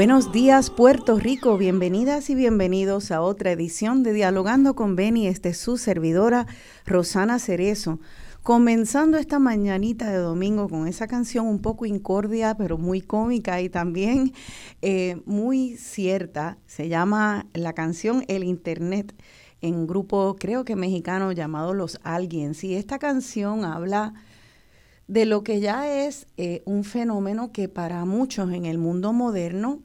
Buenos días Puerto Rico, bienvenidas y bienvenidos a otra edición de Dialogando con Beni, este es su servidora Rosana Cerezo, comenzando esta mañanita de domingo con esa canción un poco incordia pero muy cómica y también eh, muy cierta, se llama la canción El Internet en un grupo creo que mexicano llamado Los Alguien, y esta canción habla de lo que ya es eh, un fenómeno que para muchos en el mundo moderno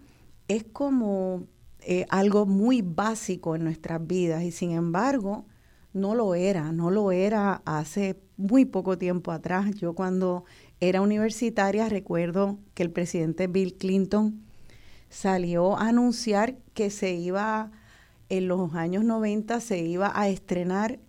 es como eh, algo muy básico en nuestras vidas y sin embargo no lo era, no lo era hace muy poco tiempo atrás. Yo cuando era universitaria recuerdo que el presidente Bill Clinton salió a anunciar que se iba, en los años 90 se iba a estrenar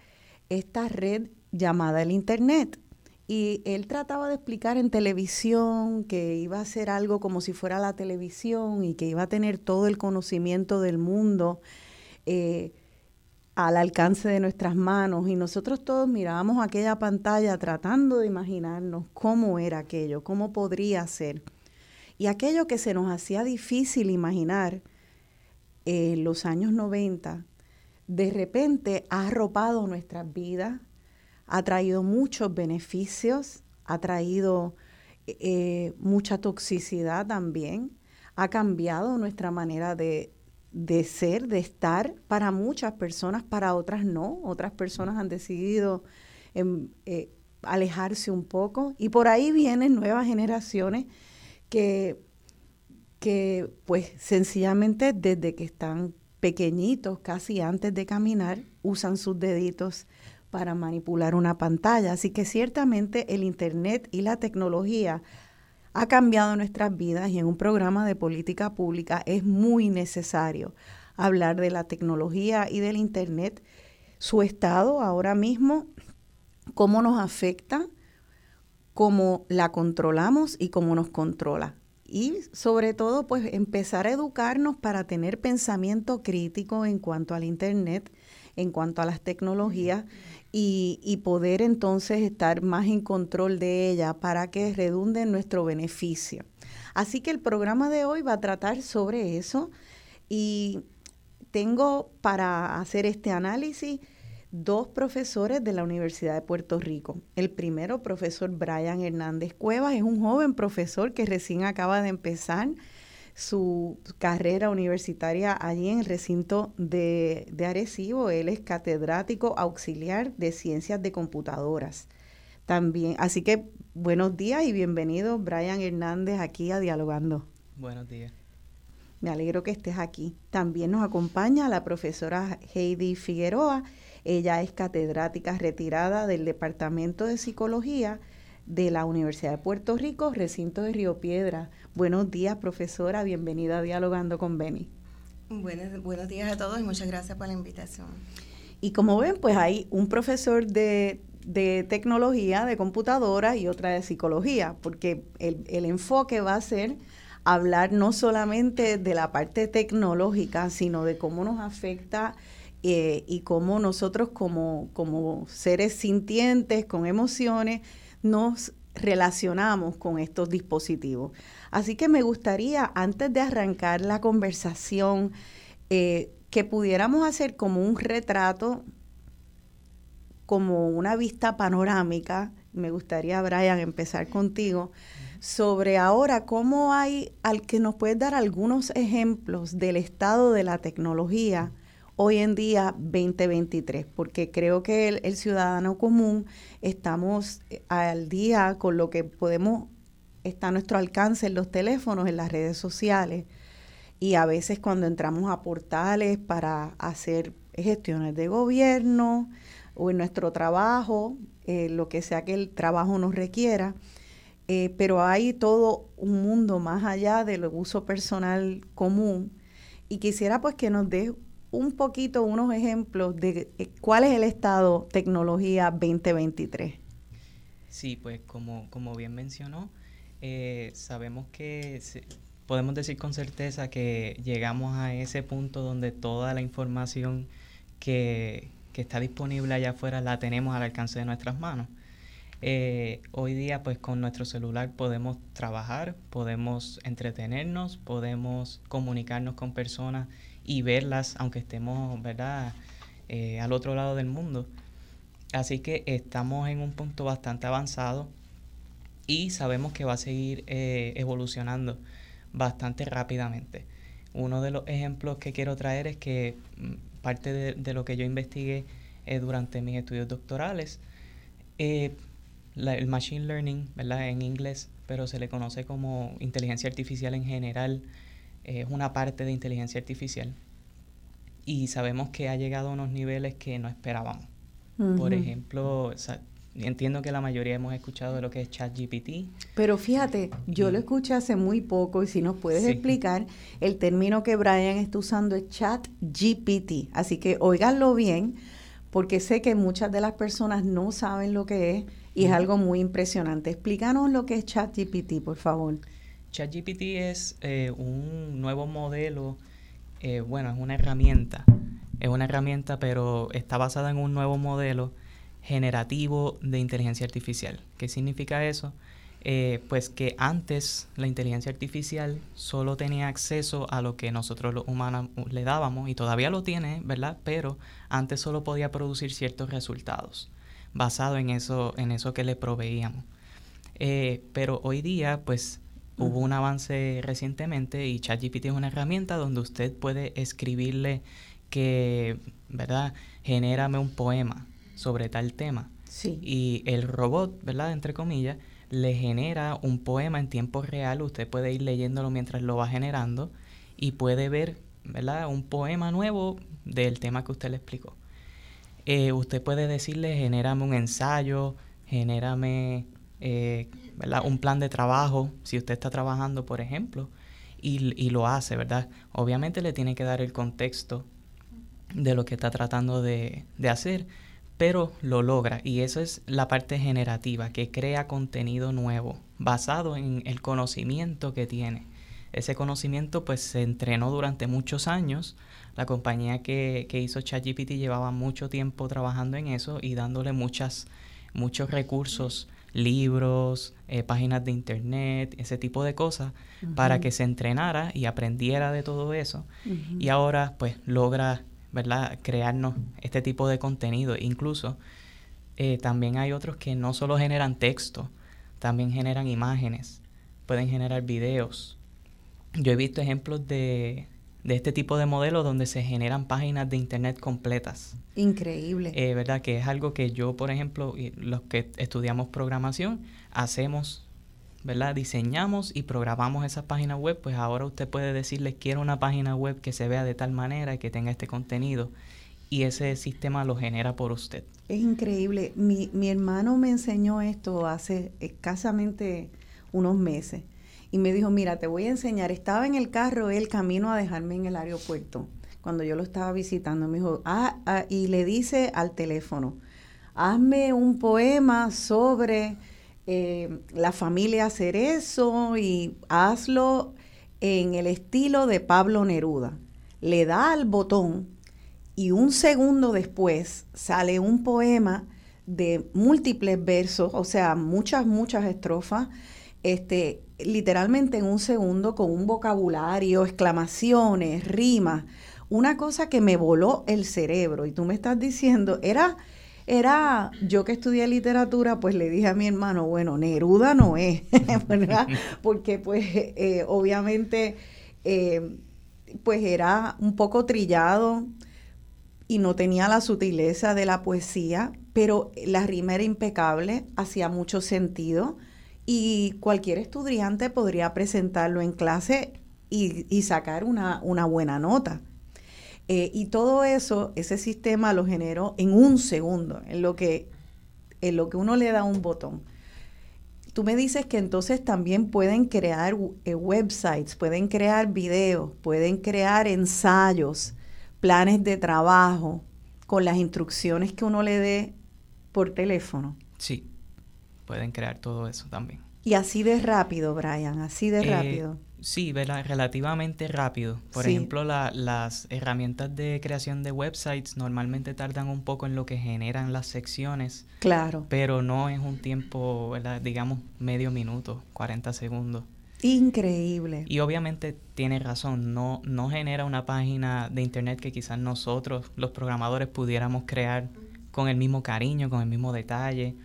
esta red llamada el Internet. Y él trataba de explicar en televisión que iba a ser algo como si fuera la televisión y que iba a tener todo el conocimiento del mundo eh, al alcance de nuestras manos. Y nosotros todos mirábamos aquella pantalla tratando de imaginarnos cómo era aquello, cómo podría ser. Y aquello que se nos hacía difícil imaginar en los años 90, de repente ha arropado nuestras vidas, ha traído muchos beneficios, ha traído eh, mucha toxicidad también, ha cambiado nuestra manera de, ser, de estar para muchas personas, para otras no, otras personas han decidido em, eh, alejarse un poco. Y por ahí vienen nuevas generaciones que, que pues sencillamente desde que están pequeñitos, casi antes de caminar, usan sus deditos para manipular una pantalla. Así que ciertamente el Internet y la tecnología ha cambiado nuestras vidas y en un programa de política pública es muy necesario hablar de la tecnología y del Internet, su estado ahora mismo, cómo nos afecta, cómo la controlamos y cómo nos controla. Y sobre todo, pues empezar a educarnos para tener pensamiento crítico en cuanto al Internet en cuanto a las tecnologías y, y poder entonces estar más en control de ella para que redunde en nuestro beneficio. Así que el programa de hoy va a tratar sobre eso y tengo para hacer este análisis dos profesores de la Universidad de Puerto Rico. El primero, profesor Brian Hernández Cuevas, es un joven profesor que recién acaba de empezar su carrera universitaria allí en el recinto de, de Arecibo. Él es catedrático auxiliar de ciencias de computadoras. También, así que buenos días y bienvenido Brian Hernández aquí a Dialogando. Buenos días. Me alegro que estés aquí. También nos acompaña la profesora Heidi Figueroa. Ella es catedrática retirada del Departamento de Psicología de la Universidad de Puerto Rico, recinto de Río Piedra. Buenos días, profesora. Bienvenida a Dialogando con Beni. Buenos, buenos días a todos y muchas gracias por la invitación. Y como ven, pues hay un profesor de, tecnología, de computadora y otra de psicología, porque el, el enfoque va a ser hablar no solamente de la parte tecnológica, sino de cómo nos afecta eh, y cómo nosotros como, como seres sintientes, con emociones, nos relacionamos con estos dispositivos. Así que me gustaría, antes de arrancar la conversación, eh, que pudiéramos hacer como un retrato, como una vista panorámica. Me gustaría, Brian, empezar contigo, sobre ahora cómo hay, al que nos puedes dar algunos ejemplos del estado de la tecnología hoy en día 2023, porque creo que el, ciudadano común estamos eh, al día con lo que podemos, está a nuestro alcance en los teléfonos, en las redes sociales, y a veces cuando entramos a portales para hacer gestiones de gobierno o en nuestro trabajo, eh, lo que sea que el trabajo nos requiera, eh, pero hay todo un mundo más allá del uso personal común y quisiera pues que nos dé un poquito unos ejemplos de eh, cuál es el estado tecnología 2023. Sí, pues como, como bien mencionó, eh, sabemos que podemos decir con certeza que llegamos a ese punto donde toda la información que, que está disponible allá afuera la tenemos al alcance de nuestras manos. Eh, hoy día pues con nuestro celular podemos trabajar, podemos entretenernos, podemos comunicarnos con personas y verlas aunque estemos, ¿verdad?, eh, al otro lado del mundo. Así que estamos en un punto bastante avanzado y sabemos que va a seguir eh, evolucionando bastante rápidamente. Uno de los ejemplos que quiero traer es que mm, parte de, lo que yo investigué eh, durante mis estudios doctorales, el machine learning, ¿verdad? En inglés, pero se le conoce como inteligencia artificial en general, es una parte de inteligencia artificial y sabemos que ha llegado a unos niveles que no esperábamos. Por ejemplo, entiendo que la mayoría hemos escuchado de lo que es ChatGPT. Pero fíjate, yo lo escuché hace muy poco y si nos puedes explicar, el término que Brian está usando es ChatGPT. Así que oiganlo bien, porque sé que muchas de las personas no saben lo que es y es algo muy impresionante. Explícanos lo que es ChatGPT, por favor. ChatGPT es eh, un nuevo modelo, eh, bueno, es una herramienta, es una herramienta, pero está basada en un nuevo modelo generativo de inteligencia artificial. ¿Qué significa eso? Eh, pues que antes la inteligencia artificial solo tenía acceso a lo que nosotros los humanos le dábamos y todavía lo tiene, ¿verdad? Pero antes solo podía producir ciertos resultados basado en eso, en eso que le proveíamos. pero hoy día, pues Hubo un avance recientemente y ChatGPT es una herramienta donde usted puede escribirle que, ¿verdad? Genérame un poema sobre tal tema. Sí. Y el robot, ¿verdad? Entre comillas, le genera un poema en tiempo real. Usted puede ir leyéndolo mientras lo va generando y puede ver, ¿verdad? Un poema nuevo del tema que usted le explicó. Eh, usted puede decirle, genérame un ensayo, genérame eh, un plan de trabajo, si usted está trabajando, por ejemplo, y, lo hace, ¿verdad? Obviamente le tiene que dar el contexto de lo que está tratando de, hacer, pero lo logra. Y eso es la parte generativa, que crea contenido nuevo, basado en el conocimiento que tiene. ese conocimiento pues se entrenó durante muchos años. La compañía que, que hizo ChatGPT llevaba mucho tiempo trabajando en eso y dándole muchas, muchos recursos, libros, eh, páginas de internet, ese tipo de cosas, para que se entrenara y aprendiera de todo eso. Y ahora pues logra, ¿verdad?, crearnos este tipo de contenido. Incluso eh, también hay otros que no solo generan texto, también generan imágenes, pueden generar videos. Yo he visto ejemplos de, este tipo de modelos donde se generan páginas de internet completas. Increíble. Eh, ¿Verdad? Que es algo que yo, por ejemplo, los que estudiamos programación, hacemos, ¿verdad? Diseñamos y programamos esas páginas web, pues ahora usted puede decirle, quiero una página web que se vea de tal manera y que tenga este contenido y ese sistema lo genera por usted. Es increíble. Mi, mi hermano me enseñó esto hace escasamente unos meses y me dijo, mira, te voy a enseñar. Estaba en el carro él camino a dejarme en el aeropuerto cuando yo lo estaba visitando. Me dijo, ah, ah y le dice al teléfono, hazme un poema sobre eh, la familia Cerezo y hazlo en el estilo de Pablo Neruda. Le da al botón y un segundo después sale un poema de múltiples versos, o sea, muchas, muchas estrofas, este, literalmente en un segundo con un vocabulario, exclamaciones, rimas, una cosa que me voló el cerebro. Y tú me estás diciendo, era, era, yo que estudié literatura, pues le dije a mi hermano, bueno, Neruda no es, Porque pues eh, obviamente, eh, pues era un poco trillado, y no tenía la sutileza de la poesía, pero la rima era impecable, hacía mucho sentido y cualquier estudiante podría presentarlo en clase y, sacar una, buena nota. Eh, y todo eso, ese sistema lo generó en un segundo, en lo, que, en lo que uno le da un botón. Tú me dices que entonces también pueden crear eh, websites, pueden crear videos, pueden crear ensayos, planes de trabajo con las instrucciones que uno le dé por teléfono. Sí, pueden crear todo eso también. Y así de rápido, Brian, así de eh, rápido. Sí, relativamente rápido. Por ejemplo, las herramientas de creación de websites normalmente tardan un poco en lo que generan las secciones. Claro. Pero no es un tiempo, digamos, medio minuto, 40 segundos. Increíble. Y obviamente tiene razón, no, no genera una página de internet que quizás nosotros, los programadores, pudiéramos crear con el mismo cariño, con el mismo detalle,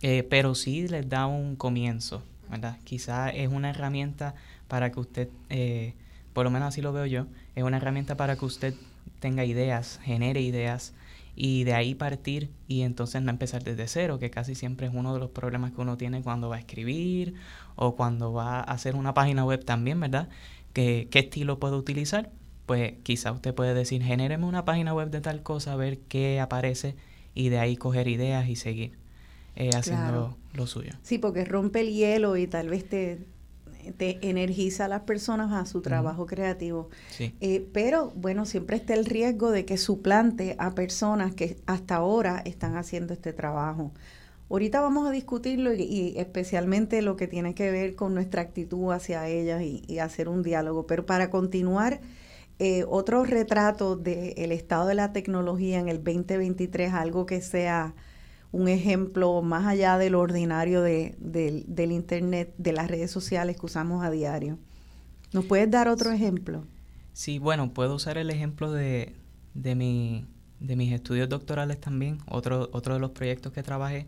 eh, pero sí les da un comienzo, ¿verdad? Quizás es una herramienta para que usted, eh, por lo menos así lo veo yo, es una herramienta para que usted tenga ideas, genere ideas y de ahí partir y entonces no empezar desde cero, que casi siempre es uno de los problemas que uno tiene cuando va a escribir o cuando va a hacer una página web también, ¿verdad? ¿Qué, qué estilo puedo utilizar? Pues quizá usted puede decir, genéreme una página web de tal cosa, ver qué aparece y de ahí coger ideas y seguir eh, haciendo lo suyo. Sí, porque rompe el hielo y tal vez te, te energiza a las personas a su trabajo creativo. Eh, pero bueno, siempre está el riesgo de que suplante a personas que hasta ahora están haciendo este trabajo. Ahorita vamos a discutirlo y, especialmente lo que tiene que ver con nuestra actitud hacia ellas y, hacer un diálogo. Pero para continuar, eh, otro retrato del estado de la tecnología en el 2023, algo que sea un ejemplo más allá del ordinario de, del Internet, de las redes sociales que usamos a diario. ¿Nos puedes dar otro ejemplo? Sí, bueno, puedo usar el ejemplo de, de, mi, de mis estudios doctorales también, otro, otro de los proyectos que trabajé,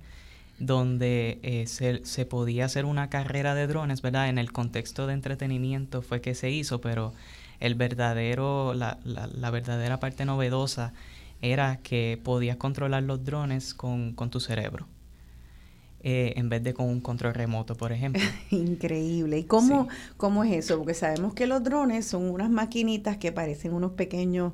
donde eh, se, se, podía hacer una carrera de drones, ¿verdad? En el contexto de entretenimiento fue que se hizo, pero el verdadero, la, la, la verdadera parte novedosa era que podías controlar los drones con, tu cerebro. Eh, en vez de con un control remoto, por ejemplo. Increíble. ¿Y cómo, cómo es eso? Porque sabemos que los drones son unas maquinitas que parecen unos pequeños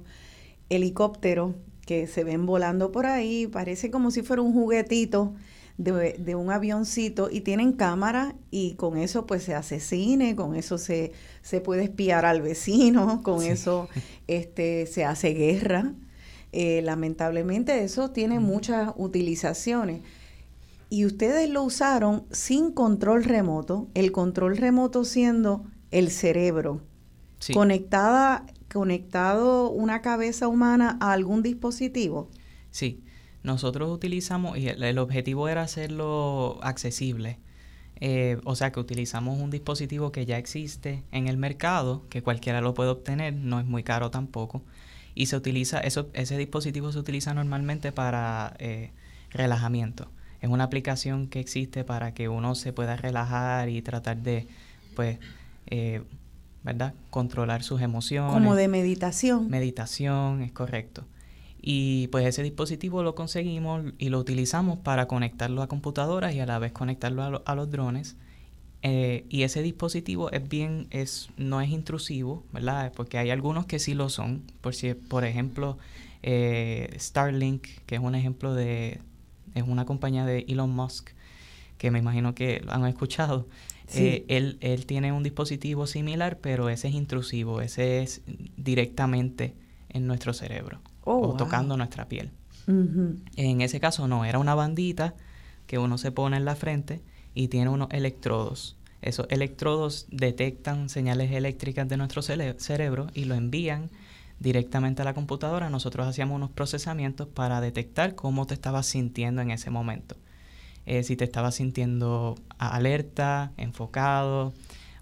helicópteros que se ven volando por ahí, parece como si fuera un juguetito de, un avioncito y tienen cámara y con eso pues se hace cine, con eso se, se puede espiar al vecino, con eso este, se hace guerra. Eh, lamentablemente eso tiene muchas utilizaciones. Y ustedes lo usaron sin control remoto, el control remoto siendo el cerebro. Conectada, conectado una cabeza humana a algún dispositivo. Sí, nosotros utilizamos, y el, objetivo era hacerlo accesible. Eh, o sea que utilizamos un dispositivo que ya existe en el mercado, que cualquiera lo puede obtener, no es muy caro tampoco. Y se utiliza, eso, ese dispositivo se utiliza normalmente para eh, relajamiento. Es una aplicación que existe para que uno se pueda relajar y tratar de, pues, eh, ¿verdad? Controlar sus emociones. Como de meditación. Meditación, es correcto. Y pues ese dispositivo lo conseguimos y lo utilizamos para conectarlo a computadoras y a la vez conectarlo a, los drones. Eh, y ese dispositivo es bien, es, no es intrusivo, ¿verdad? Porque hay algunos que sí lo son. Por, si, por ejemplo, eh, Starlink, que es un ejemplo de, es una compañía de Elon Musk, que me imagino que lo han escuchado. Eh, él, él tiene un dispositivo similar, pero ese es intrusivo, ese es directamente en nuestro cerebro. Oh, o tocando nuestra piel. En ese caso no, era una bandita que uno se pone en la frente y tiene unos electrodos. Esos electrodos detectan señales eléctricas de nuestro cerebro y lo envían directamente a la computadora. Nosotros hacíamos unos procesamientos para detectar cómo te estabas sintiendo en ese momento. Eh, si te estabas sintiendo alerta, enfocado,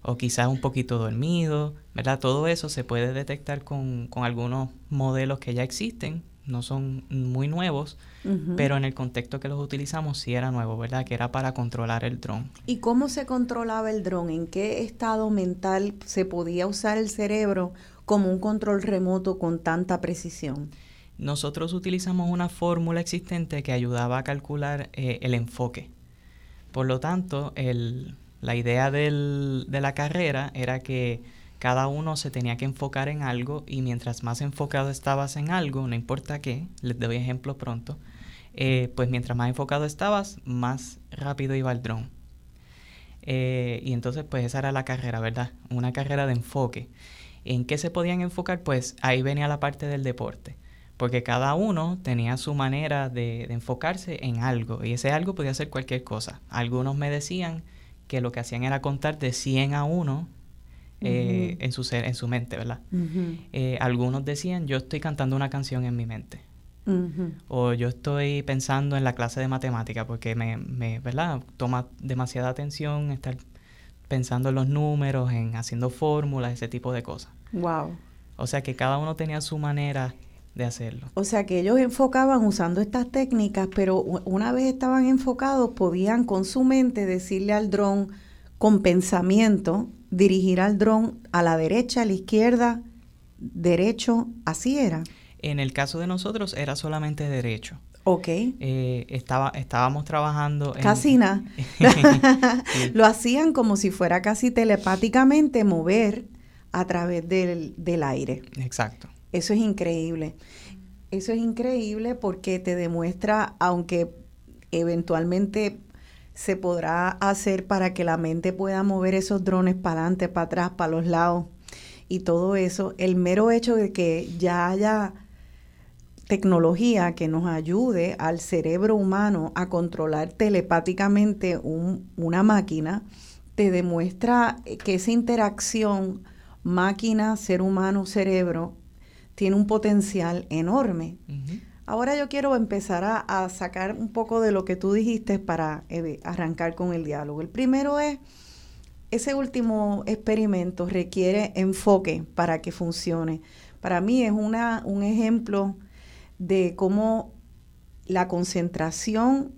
o quizás un poquito dormido, ¿verdad? Todo eso se puede detectar con, algunos modelos que ya existen, no son muy nuevos, pero en el contexto que los utilizamos sí era nuevo, ¿verdad? Que era para controlar el dron. ¿Y cómo se controlaba el dron? ¿En qué estado mental se podía usar el cerebro como un control remoto con tanta precisión? Nosotros utilizamos una fórmula existente que ayudaba a calcular eh, el enfoque. Por lo tanto, el, la idea del, de la carrera era que cada uno se tenía que enfocar en algo y mientras más enfocado estabas en algo, no importa qué, les doy ejemplo pronto, eh, pues mientras más enfocado estabas, más rápido iba el dron. Eh, y entonces pues esa era la carrera, ¿verdad? Una carrera de enfoque. ¿En qué se podían enfocar? Pues ahí venía la parte del deporte, porque cada uno tenía su manera de, de enfocarse en algo y ese algo podía ser cualquier cosa. Algunos me decían que lo que hacían era contar de 100 a 1 eh, en, su ser, en su mente, ¿verdad? Eh, algunos decían, yo estoy cantando una canción en mi mente. O yo estoy pensando en la clase de matemática porque me, me, ¿verdad? Toma demasiada atención estar pensando en los números, en haciendo fórmulas, ese tipo de cosas. Wow. O sea que cada uno tenía su manera de hacerlo. O sea que ellos enfocaban usando estas técnicas, pero una vez estaban enfocados, podían con su mente decirle al dron con pensamiento, dirigir al dron a la derecha, a la izquierda, derecho, así era. En el caso de nosotros era solamente derecho. Ok. Eh, estaba, estábamos trabajando... En, casi nada. Lo hacían como si fuera casi telepáticamente mover a través del, del aire. Exacto. Eso es increíble. Eso es increíble porque te demuestra, aunque eventualmente se podrá hacer para que la mente pueda mover esos drones para adelante, para atrás, para los lados y todo eso, el mero hecho de que ya haya tecnología que nos ayude al cerebro humano a controlar telepáticamente una máquina, te demuestra que esa interacción máquina, ser humano, cerebro tiene un potencial enorme. Ahora yo quiero empezar a, sacar un poco de lo que tú dijiste para eh, arrancar con el diálogo. El primero es, ese último experimento requiere enfoque para que funcione. Para mí es una, un ejemplo de cómo la concentración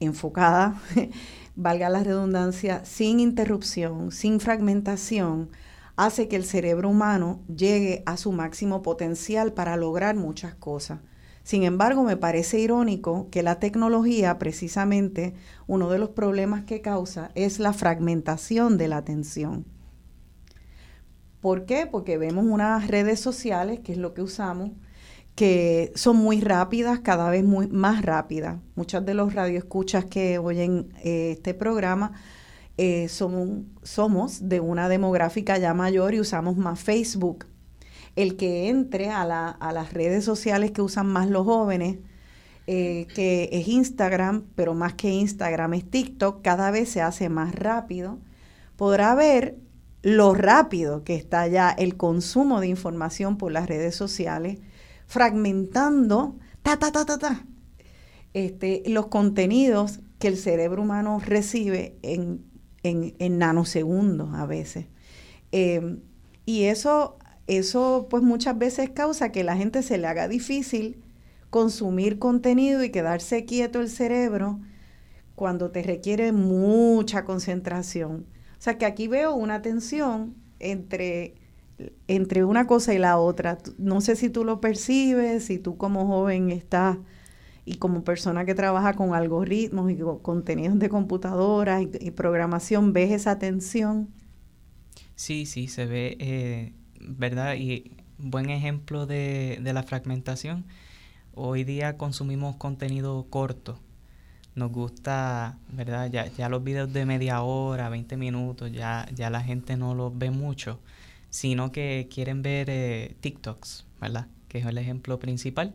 enfocada, valga la redundancia, sin interrupción, sin fragmentación, hace que el cerebro humano llegue a su máximo potencial para lograr muchas cosas. Sin embargo, me parece irónico que la tecnología, precisamente, uno de los problemas que causa es la fragmentación de la atención. ¿Por qué? Porque vemos unas redes sociales, que es lo que usamos, que son muy rápidas, cada vez más rápidas. Muchas de los radioescuchas que oyen eh, este programa eh, somos de una demográfica ya mayor y usamos más Facebook. El que entre a, las redes sociales que usan más los jóvenes, eh, que es Instagram, pero más que Instagram es TikTok, cada vez se hace más rápido, podrá ver lo rápido que está ya el consumo de información por las redes sociales, fragmentando ta, ta, ta, ta, ta, este, los contenidos que el cerebro humano recibe en, en, nanosegundos a veces. Em, y eso, eso pues muchas veces causa que la gente se le haga difícil consumir contenido y quedarse quieto el cerebro cuando te requiere mucha concentración. O sea que aquí veo una tensión entre, entre una cosa y la otra. No sé si tú lo percibes, si tú como joven estás y como persona que trabaja con algoritmos y con contenidos de computadora y, programación, ¿ves esa tensión? Sí, sí, se ve, eh, ¿verdad? Y buen ejemplo de, de la fragmentación. Hoy día consumimos contenido corto nos gusta, ¿verdad? Ya, ya los videos de media hora, 20 minutos, ya, ya la gente no los ve mucho, sino que quieren ver eh, TikToks, ¿verdad? Que es el ejemplo principal.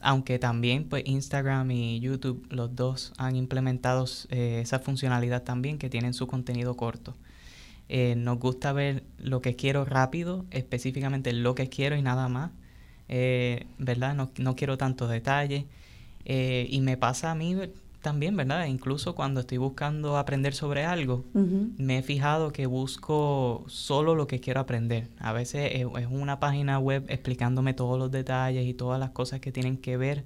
Aunque también pues Instagram y YouTube, los dos han implementado eh, esa funcionalidad también que tienen su contenido corto. Eh, nos gusta ver lo que quiero rápido, específicamente lo que quiero y nada más. ¿Verdad? No, no quiero tantos detalles. y me pasa a mí también, ¿verdad? Incluso cuando estoy buscando aprender sobre algo, me he fijado que busco solo lo que quiero aprender. A veces es, una página web explicándome todos los detalles y todas las cosas que tienen que ver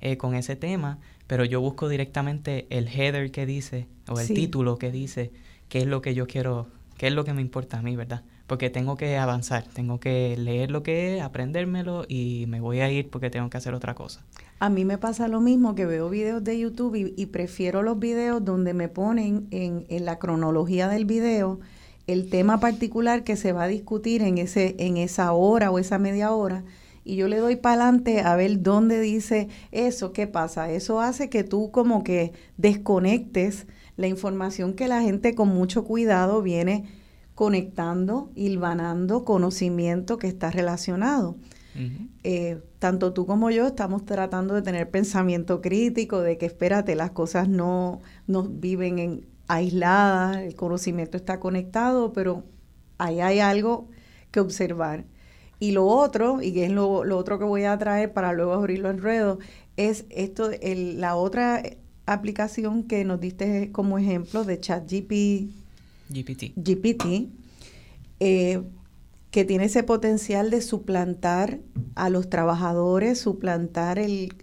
eh, con ese tema, pero yo busco directamente el header que dice o el título que dice qué es lo que yo quiero, qué es lo que me importa a mí, ¿verdad? porque tengo que avanzar, tengo que leer lo que es, aprendérmelo y me voy a ir porque tengo que hacer otra cosa. A mí me pasa lo mismo que veo videos de YouTube y, prefiero los videos donde me ponen en, en, la cronología del video el tema particular que se va a discutir en, ese, en esa hora o esa media hora y yo le doy para adelante a ver dónde dice eso, qué pasa. Eso hace que tú como que desconectes la información que la gente con mucho cuidado viene conectando, hilvanando conocimiento que está relacionado. Eh, tanto tú como yo estamos tratando de tener pensamiento crítico, de que espérate, las cosas no, no viven en aisladas, el conocimiento está conectado, pero ahí hay algo que observar. Y lo otro, y que es lo, otro que voy a traer para luego abrirlo en ruedo, es esto, el, la otra aplicación que nos diste como ejemplo de ChatGPT GPT. GPT, eh, que tiene ese potencial de suplantar a los trabajadores, suplantar el,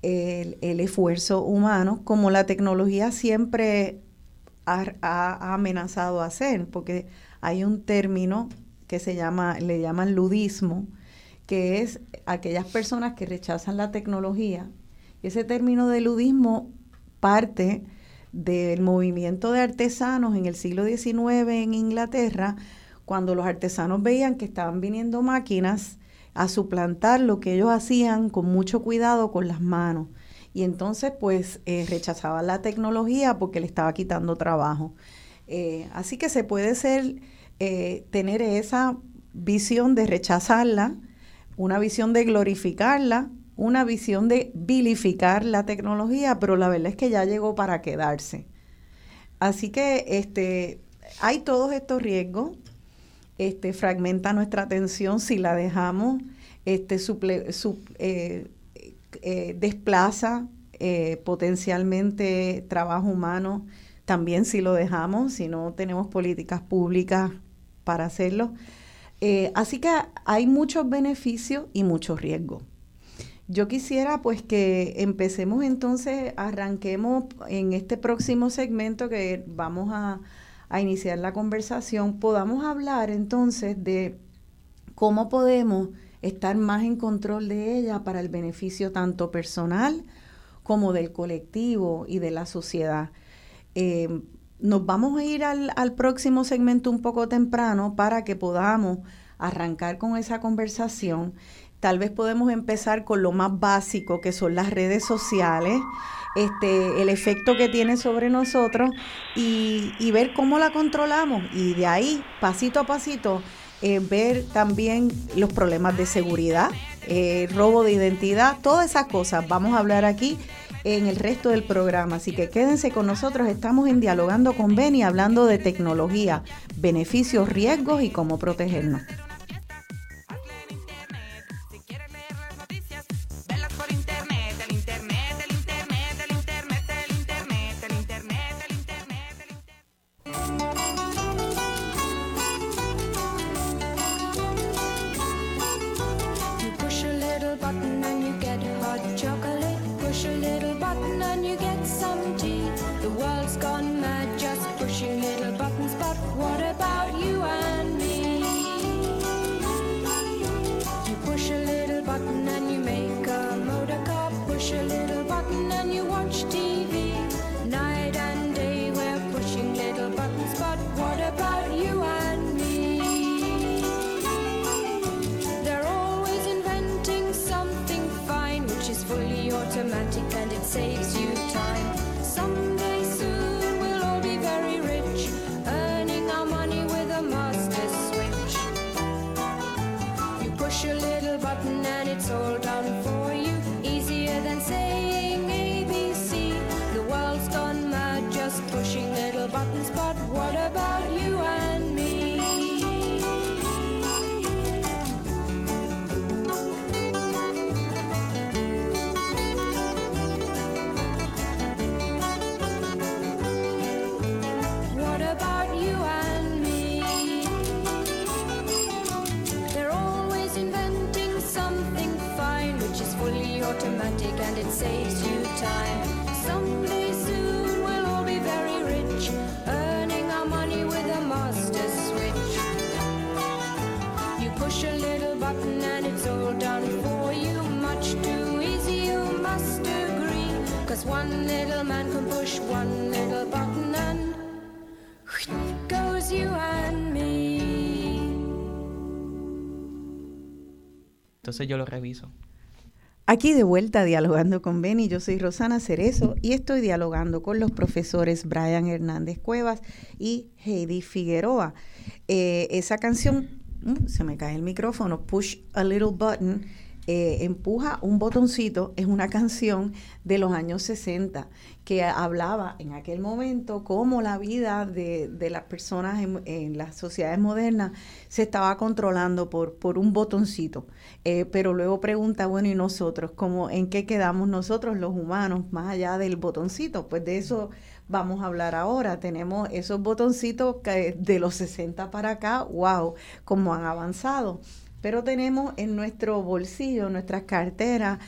el, esfuerzo humano, como la tecnología siempre ha, amenazado a hacer, porque hay un término que se llama, le llaman ludismo, que es aquellas personas que rechazan la tecnología. Ese término de ludismo parte del movimiento de artesanos en el siglo XIX en Inglaterra, cuando los artesanos veían que estaban viniendo máquinas a suplantar lo que ellos hacían con mucho cuidado con las manos. Y entonces pues eh, rechazaban la tecnología porque le estaba quitando trabajo. Eh, así que se puede ser, eh, tener esa visión de rechazarla, una visión de glorificarla, una visión de vilificar la tecnología, pero la verdad es que ya llegó para quedarse. Así que este, hay todos estos riesgos. Este, fragmenta nuestra atención si la dejamos, este, eh, eh, desplaza eh, potencialmente trabajo humano, también si lo dejamos, si no tenemos políticas públicas para hacerlo. así que hay muchos beneficios y muchos riesgos. Yo quisiera pues que empecemos entonces, arranquemos en este próximo segmento que vamos a, iniciar la conversación, podamos hablar entonces de cómo podemos estar más en control de ella para el beneficio tanto personal como del colectivo y de la sociedad. Eh, nos vamos a ir al, al, próximo segmento un poco temprano para que podamos arrancar con esa conversación Tal vez podemos empezar con lo más básico, que son las redes sociales, este, el efecto que tiene sobre nosotros y, ver cómo la controlamos. Y de ahí, pasito a pasito, eh, ver también los problemas de seguridad, eh, robo de identidad, todas esas cosas. Vamos a hablar aquí en el resto del programa. Así que quédense con nosotros. Estamos en Dialogando con Beni hablando de tecnología, beneficios, riesgos y cómo protegernos. cotton and you get some tea. The world's gone mad just pushing little buttons, but what about you and me? Entonces yo lo reviso. Aquí de vuelta dialogando con Benny, yo soy Rosana Cerezo y estoy dialogando con los profesores Brian Hernández Cuevas y Heidi Figueroa. Eh, esa canción, mm, se me cae el micrófono, Push a Little Button, eh, empuja un botoncito, es una canción de los años 60 que hablaba en aquel momento cómo la vida de, las personas en, las sociedades modernas se estaba controlando por, por un botoncito. Eh, pero luego pregunta, bueno, ¿y nosotros? ¿Cómo, ¿En qué quedamos nosotros los humanos más allá del botoncito? Pues de eso vamos a hablar ahora. Tenemos esos botoncitos que de los 60 para acá, wow, cómo han avanzado pero tenemos en nuestro bolsillo, en nuestras carteras,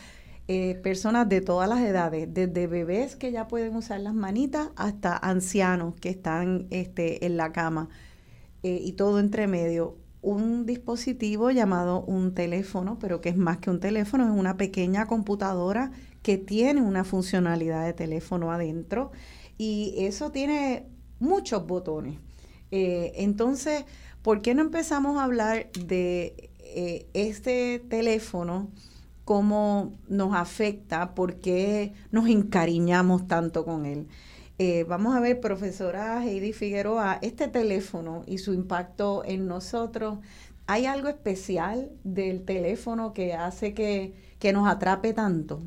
eh, personas de todas las edades, desde bebés que ya pueden usar las manitas hasta ancianos que están este, en la cama eh, y todo entre medio. Un dispositivo llamado un teléfono, pero que es más que un teléfono, es una pequeña computadora que tiene una funcionalidad de teléfono adentro y eso tiene muchos botones. Eh, entonces, ¿por qué no empezamos a hablar de eh, este teléfono, cómo nos afecta, por qué nos encariñamos tanto con él. Eh, vamos a ver, profesora Heidi Figueroa, este teléfono y su impacto en nosotros. ¿Hay algo especial del teléfono que hace que, nos atrape tanto?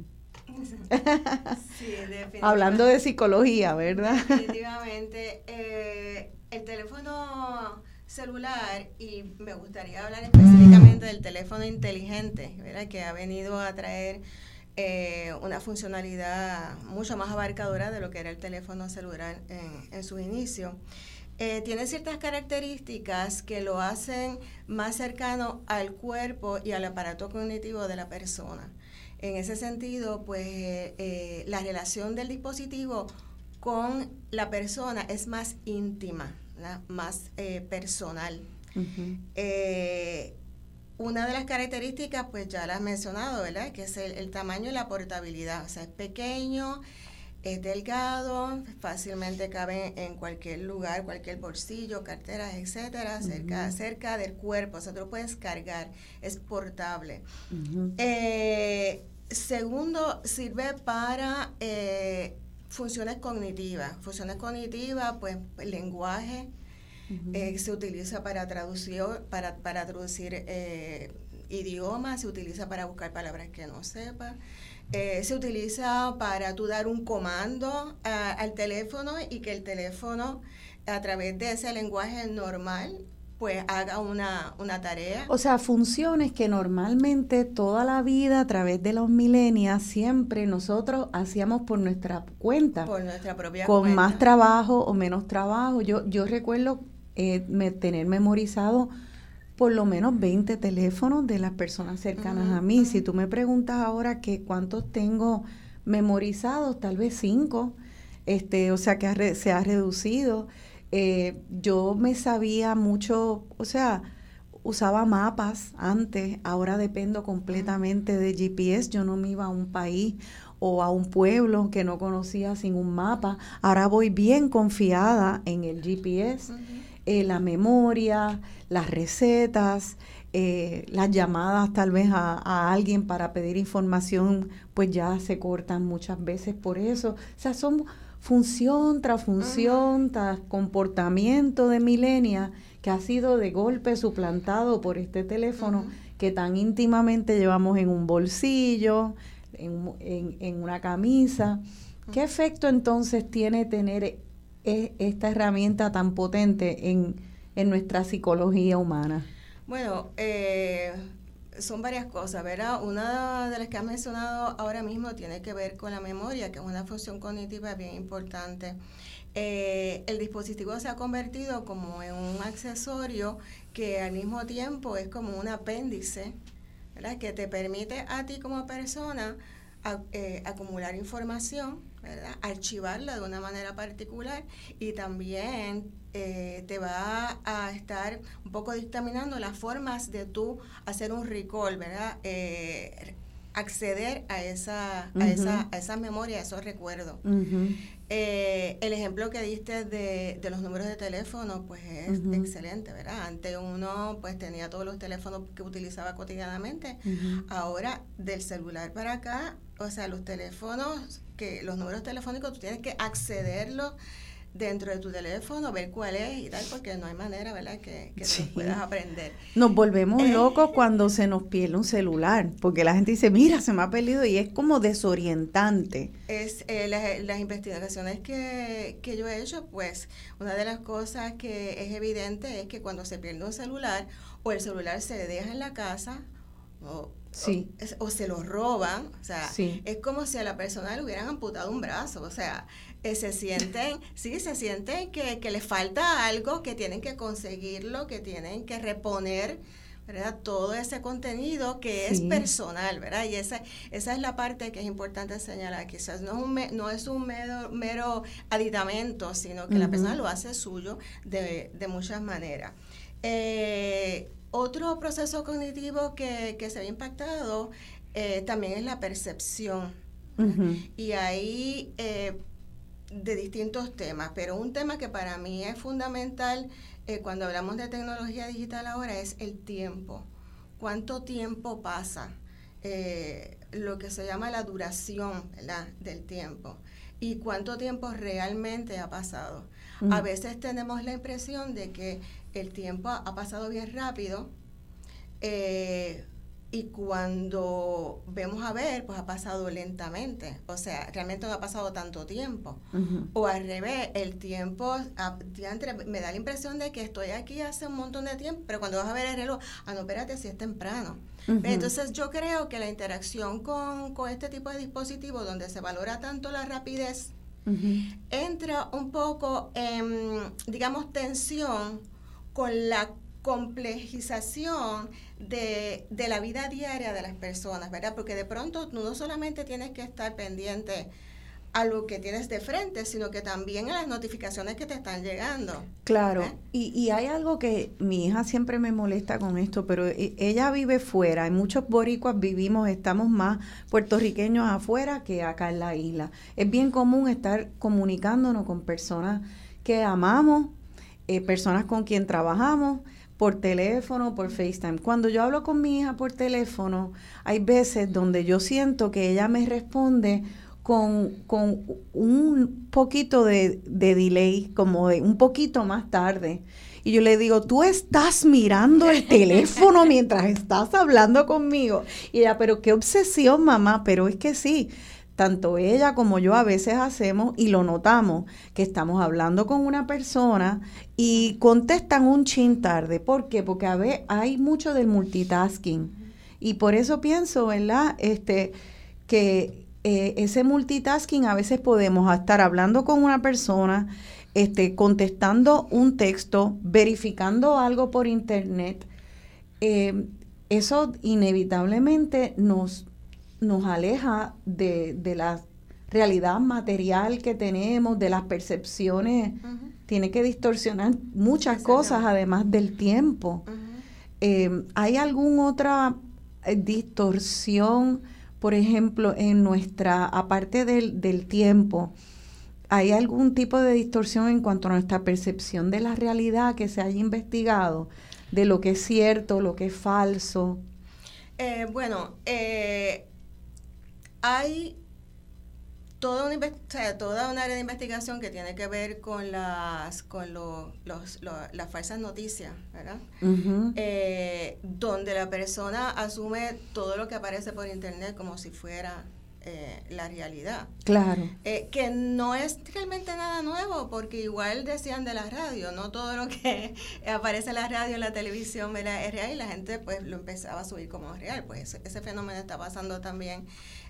Hablando de psicología, ¿verdad? Definitivamente. Eh, el teléfono celular y me gustaría hablar específicamente del teléfono inteligente, que ha venido a traer eh, una funcionalidad mucho más abarcadora de lo que era el teléfono celular en, en sus inicios. Eh, tiene ciertas características que lo hacen más cercano al cuerpo y al aparato cognitivo de la persona. En ese sentido, pues eh, la relación del dispositivo con la persona es más íntima más eh, personal. Eh, una de las características, pues ya la has mencionado, ¿verdad? Que es el, tamaño y la portabilidad. O sea, es pequeño, es delgado, fácilmente cabe en cualquier lugar, cualquier bolsillo, carteras, etcétera, cerca, cerca del cuerpo. O sea, tú lo puedes cargar, es portable. Eh, segundo, sirve para funciones cognitivas. Funciones cognitivas, pues el lenguaje eh, se utiliza para traducir, para, para traducir eh, idiomas, se utiliza para buscar palabras que no sepa. eh, se utiliza para tú dar un comando al teléfono y que el teléfono a través de ese lenguaje normal pues haga una, una tarea. O sea, funciones que normalmente toda la vida a través de los milenios siempre nosotros hacíamos por nuestra cuenta. Por nuestra propia con más trabajo o menos trabajo. Yo, yo recuerdo eh, tener memorizado por lo menos 20 teléfonos de las personas cercanas a mí. Si tú me preguntas ahora que cuántos tengo memorizados, tal vez cinco. Este, o sea que se ha reducido. Eh, yo me sabía mucho, o sea, usaba mapas antes, ahora dependo completamente de GPS, yo no me iba a un país o a un pueblo que no conocía sin un mapa, ahora voy bien confiada en el GPS, eh, la memoria, las recetas, eh, las llamadas tal vez a, a, alguien para pedir información, pues ya se cortan muchas veces por eso, o sea, son función tras función, tras comportamiento de milenia que ha sido de golpe suplantado por este teléfono que tan íntimamente llevamos en un bolsillo, en, una camisa. ¿Qué efecto entonces tiene tener e, esta herramienta tan potente en, en nuestra psicología humana? Bueno, eh, son varias cosas, ¿verdad? Una de las que has mencionado ahora mismo tiene que ver con la memoria, que es una función cognitiva bien importante. Eh, el dispositivo se ha convertido como en un accesorio que al mismo tiempo es como un apéndice, ¿verdad? Que te permite a ti como persona eh, acumular información, ¿verdad? archivarla de una manera particular y también eh, te va a estar un poco dictaminando las formas de tú hacer un recall, ¿verdad? Eh, acceder a esa, a esa, a esa memoria, a esos recuerdos. Eh, el ejemplo que diste de, de, los números de teléfono, pues es excelente, ¿verdad? Antes uno pues tenía todos los teléfonos que utilizaba cotidianamente. Ahora, del celular para acá, o sea, los teléfonos, que los números telefónicos, tú tienes que accederlos dentro de tu teléfono, ver cuál es y tal, porque no hay manera, ¿verdad?, que, que puedas aprender. Nos volvemos eh, locos cuando se nos pierde un celular, porque la gente dice, mira, se me ha perdido y es como desorientante. Es eh, las, las, investigaciones que, que yo he hecho, pues una de las cosas que es evidente es que cuando se pierde un celular o el celular se deja en la casa, o, Sí. O, se lo roban, o sea, es como si a la persona le hubieran amputado un brazo, o sea, eh, se sienten, sí, se sienten que, que les falta algo, que tienen que conseguirlo, que tienen que reponer, ¿verdad? Todo ese contenido que es personal, ¿verdad? Y esa, esa es la parte que es importante señalar. Quizás no es un, no es un mero, mero aditamento, sino que la persona lo hace suyo de, de muchas maneras. Eh, otro proceso cognitivo que, que se ha impactado eh, también es la percepción. Y ahí eh, de distintos temas, pero un tema que para mí es fundamental eh, cuando hablamos de tecnología digital ahora es el tiempo. ¿Cuánto tiempo pasa? Eh, lo que se llama la duración del tiempo y cuánto tiempo realmente ha pasado. A veces tenemos la impresión de que el tiempo ha pasado bien rápido, eh, y cuando vemos a ver, pues ha pasado lentamente. O sea, realmente no ha pasado tanto tiempo. O al revés, el tiempo, me da la impresión de que estoy aquí hace un montón de tiempo, pero cuando vas a ver el reloj, ah, no, espérate, si es temprano. Entonces yo creo que la interacción con, con, este tipo de dispositivos, donde se valora tanto la rapidez, entra un poco en, digamos, tensión con la complejización de, de, la vida diaria de las personas, ¿verdad? Porque de pronto no solamente tienes que estar pendiente a lo que tienes de frente, sino que también a las notificaciones que te están llegando. Claro, y, y, hay algo que mi hija siempre me molesta con esto, pero e, ella vive fuera, y muchos boricuas vivimos, estamos más puertorriqueños afuera que acá en la isla. Es bien común estar comunicándonos con personas que amamos, eh, personas con quien trabajamos, por teléfono, por FaceTime. Cuando yo hablo con mi hija por teléfono, hay veces donde yo siento que ella me responde con, con un poquito de, de, delay, como de un poquito más tarde. Y yo le digo, tú estás mirando el teléfono mientras estás hablando conmigo. Y ella, pero qué obsesión, mamá, pero es que sí tanto ella como yo a veces hacemos y lo notamos, que estamos hablando con una persona y contestan un chin tarde. ¿Por qué? Porque a veces hay mucho del multitasking. Y por eso pienso, ¿verdad? Este, que eh, ese multitasking a veces podemos estar hablando con una persona, este, contestando un texto, verificando algo por internet. Eh, eso inevitablemente nos nos aleja de, de, la realidad material que tenemos, de las percepciones. Tiene que distorsionar muchas cosas, además del tiempo. Eh, ¿Hay alguna otra eh, distorsión, por ejemplo, en nuestra, aparte del, del tiempo? ¿Hay algún tipo de distorsión en cuanto a nuestra percepción de la realidad que se haya investigado? De lo que es cierto, lo que es falso. Eh, bueno, eh, hay toda una, toda una área de investigación que tiene que ver con las con los, las falsas noticias, ¿verdad? Eh, donde la persona asume todo lo que aparece por internet como si fuera eh, la realidad. Claro. Eh, que no es realmente nada nuevo, porque igual decían de la radio, no todo lo que aparece en la radio, en la televisión es real y la gente pues lo empezaba a subir como real. Pues ese fenómeno está pasando también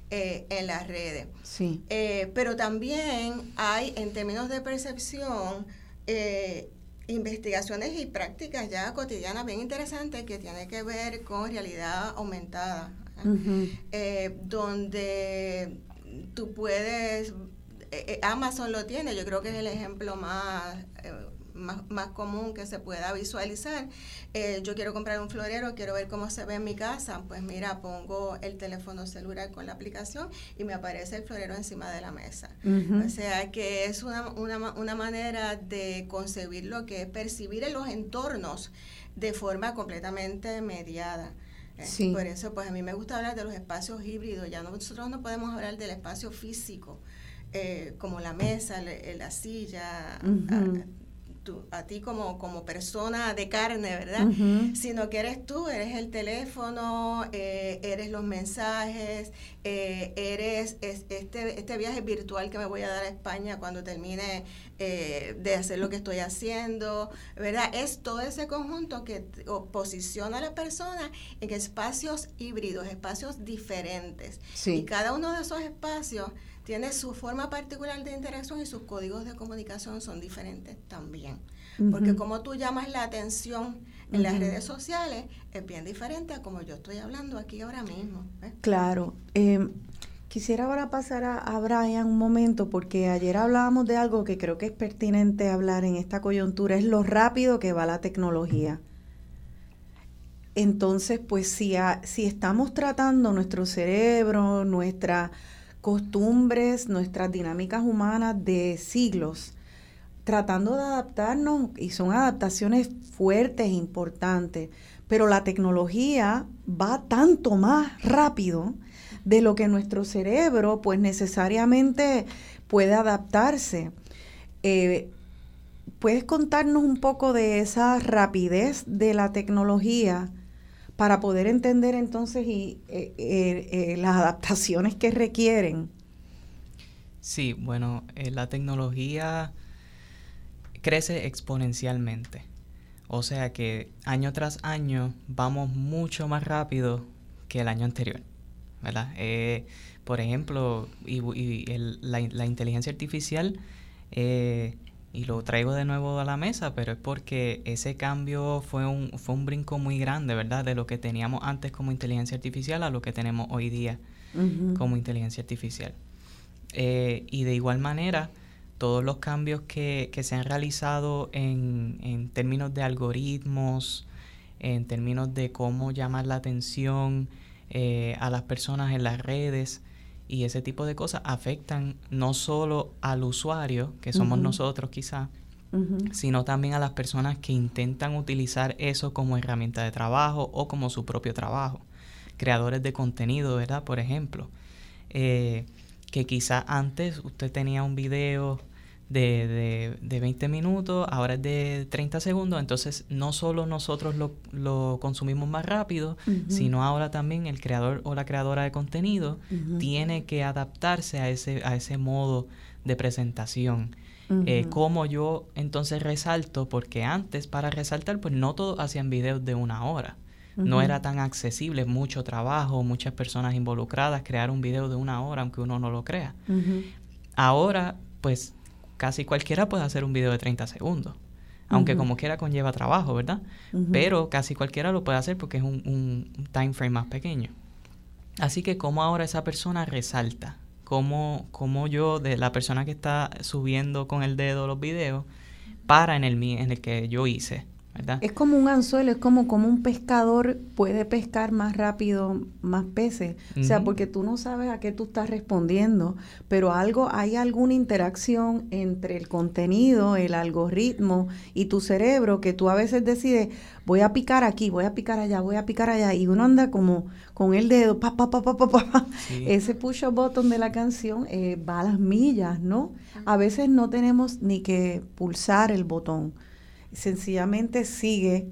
eh, en las redes. Sí. Eh, pero también hay, en términos de percepción, eh, investigaciones y prácticas ya cotidianas bien interesantes que tienen que ver con realidad aumentada, donde tú puedes, Amazon lo tiene, yo creo que es el ejemplo más más, más común que se pueda visualizar. Eh, yo quiero comprar un florero, quiero ver cómo se ve en mi casa. Pues mira, pongo el teléfono celular con la aplicación y me aparece el florero encima de la mesa. O sea que es una, una, una manera de concebir lo que es percibir en los entornos de forma completamente mediada. Eh, por eso, pues a mí me gusta hablar de los espacios híbridos. Ya nosotros no podemos hablar del espacio físico, eh, como la mesa, la, silla, a ti como, como persona de carne, ¿verdad? Sino que eres tú, eres el teléfono, eh, eres los mensajes, eh, eres este, este viaje virtual que me voy a dar a España cuando termine eh, de hacer lo que estoy haciendo, ¿verdad? Es todo ese conjunto que posiciona a la persona en espacios híbridos, espacios diferentes. Y cada uno de esos espacios tiene su forma particular de interacción y sus códigos de comunicación son diferentes también. Porque como tú llamas la atención en las redes sociales es bien diferente a como yo estoy hablando aquí ahora mismo. Claro. Em, quisiera ahora pasar a, a, Brian un momento porque ayer hablábamos de algo que creo que es pertinente hablar en esta coyuntura, es lo rápido que va la tecnología. Entonces, pues si, si estamos tratando nuestro cerebro, nuestra costumbres, nuestras dinámicas humanas de siglos, tratando de adaptarnos, y son adaptaciones fuertes, e importantes, pero la tecnología va tanto más rápido de lo que nuestro cerebro pues necesariamente puede adaptarse. Eh, ¿Puedes contarnos un poco de esa rapidez de la tecnología para poder entender entonces y, eh, eh, eh, las adaptaciones que requieren. Sí, bueno, la tecnología crece exponencialmente. O sea que año tras año vamos mucho más rápido que el año anterior. ¿verdad? por ejemplo, y, la, la, inteligencia artificial y lo traigo de nuevo a la mesa, pero es porque ese cambio fue un, fue un brinco muy grande, ¿verdad? De lo que teníamos antes como inteligencia artificial a lo que tenemos hoy día como inteligencia artificial. Eh, y de igual manera, todos los cambios que, que se han realizado en, en, términos de algoritmos, en términos de cómo llamar la atención eh, a las personas en las redes, y ese tipo de cosas afectan no solo al usuario, que somos nosotros quizá, sino también a las personas que intentan utilizar eso como herramienta de trabajo o como su propio trabajo. Creadores de contenido, ¿verdad? Por ejemplo, eh, que quizá antes usted tenía un video de, de, 20 minutos, ahora es de 30 segundos, entonces no solo nosotros lo, consumimos más rápido, sino ahora también el creador o la creadora de contenido tiene que adaptarse a ese, a ese modo de presentación. Eh, como yo entonces resalto, porque antes para resaltar, pues no todos hacían videos de una hora. No era tan accesible, mucho trabajo, muchas personas involucradas, crear un video de una hora, aunque uno no lo crea. Ahora, pues casi cualquiera puede hacer un video de 30 segundos. Aunque como quiera conlleva trabajo, ¿verdad? Pero casi cualquiera lo puede hacer porque es un, un, time frame más pequeño. Así que como ahora esa persona resalta, como, como yo, de la persona que está subiendo con el dedo los videos, para en el, en el que yo hice es como un anzuelo, es como, como un pescador puede pescar más rápido más peces. O sea, porque tú no sabes a qué tú estás respondiendo, pero algo, hay alguna interacción entre el contenido, el algoritmo y tu cerebro que tú a veces decides, voy a picar aquí, voy a picar allá, voy a picar allá, y uno anda como con el dedo, pa, pa, pa, pa, pa, pa. Ese push button de la canción eh, va a las millas, ¿no? A veces no tenemos ni que pulsar el botón sencillamente sigue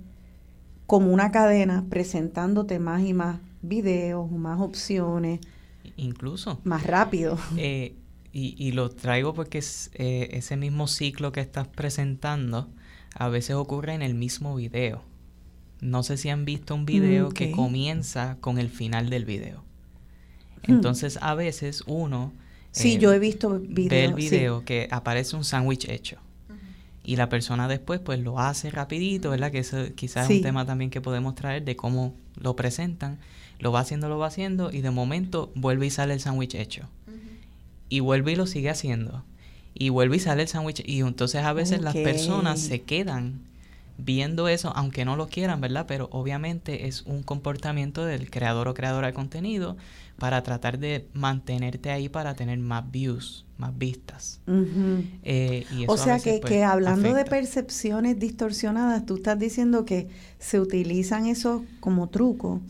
como una cadena presentándote más y más videos, más opciones. Incluso. Más rápido. Eh, y, lo traigo porque es, eh, ese mismo ciclo que estás presentando a veces ocurre en el mismo video. No sé si han visto un video que comienza con el final del video. Hmm. Entonces a veces uno... Sí, yo he visto videos. Ve el video que aparece un sándwich hecho y la persona después pues lo hace rapidito, ¿verdad? Que eso quizás es un tema también que podemos traer de cómo lo presentan. Lo va haciendo, lo va haciendo y de momento vuelve y sale el sándwich hecho. Y vuelve y lo sigue haciendo. Y vuelve y sale el sándwich. Y entonces a veces las personas se quedan viendo eso, aunque no lo quieran, ¿verdad? Pero obviamente es un comportamiento del creador o creadora de contenido para tratar de mantenerte ahí para tener más views, más vistas. Eh, o sea que, pues, que hablando de percepciones distorsionadas, tú estás diciendo que se utilizan eso como truco.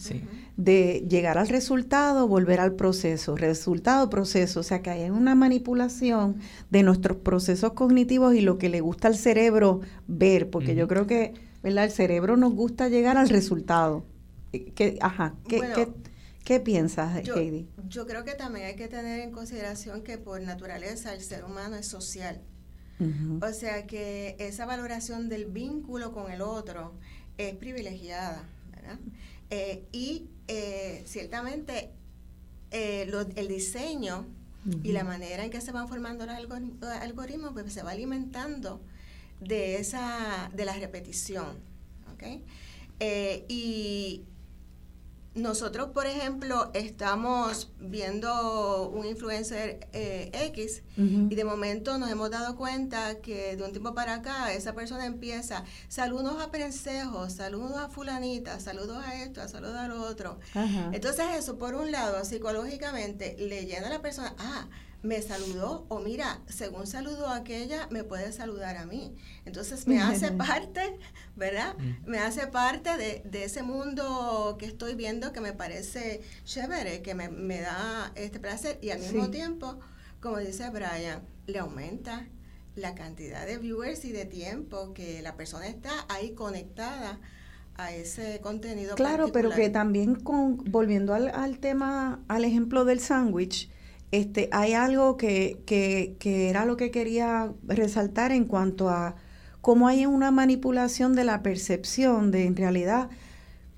De llegar al resultado, volver al proceso, resultado, proceso. O sea que hay una manipulación de nuestros procesos cognitivos y lo que le gusta al cerebro ver, porque yo creo que, ¿verdad? El cerebro nos gusta llegar al resultado. Eh, que, ajá, ¿qué, ¿Qué piensas, yo, Yo creo que también hay que tener en consideración que por naturaleza el ser humano es social. O sea que esa valoración del vínculo con el otro es privilegiada, ¿verdad? Eh, y eh, ciertamente eh, el diseño y la manera en que se van formando los algoritmos pues, se va alimentando de esa de la repetición, ¿ok? y nosotros, por ejemplo, estamos viendo un influencer eh, X y de momento nos hemos dado cuenta que de un tiempo para acá esa persona empieza, saludos a Prensejo, saludos a fulanita, saludos a esto, saludos a lo otro. Entonces eso, por un lado, psicológicamente le llena a la persona, ah, me saludó o mira, según saludó a aquella, me puede saludar a mí. Entonces me hace parte, ¿verdad? Me hace parte de, ese mundo que estoy viendo que me parece chévere, que me, da este placer y al mismo tiempo, como dice Brian, le aumenta la cantidad de viewers y de tiempo que la persona está ahí conectada a ese contenido. Claro, pero que también con, volviendo al, al tema, al ejemplo del sándwich, este, hay algo que, que, que era lo que quería resaltar en cuanto a cómo hay una manipulación de la percepción de en realidad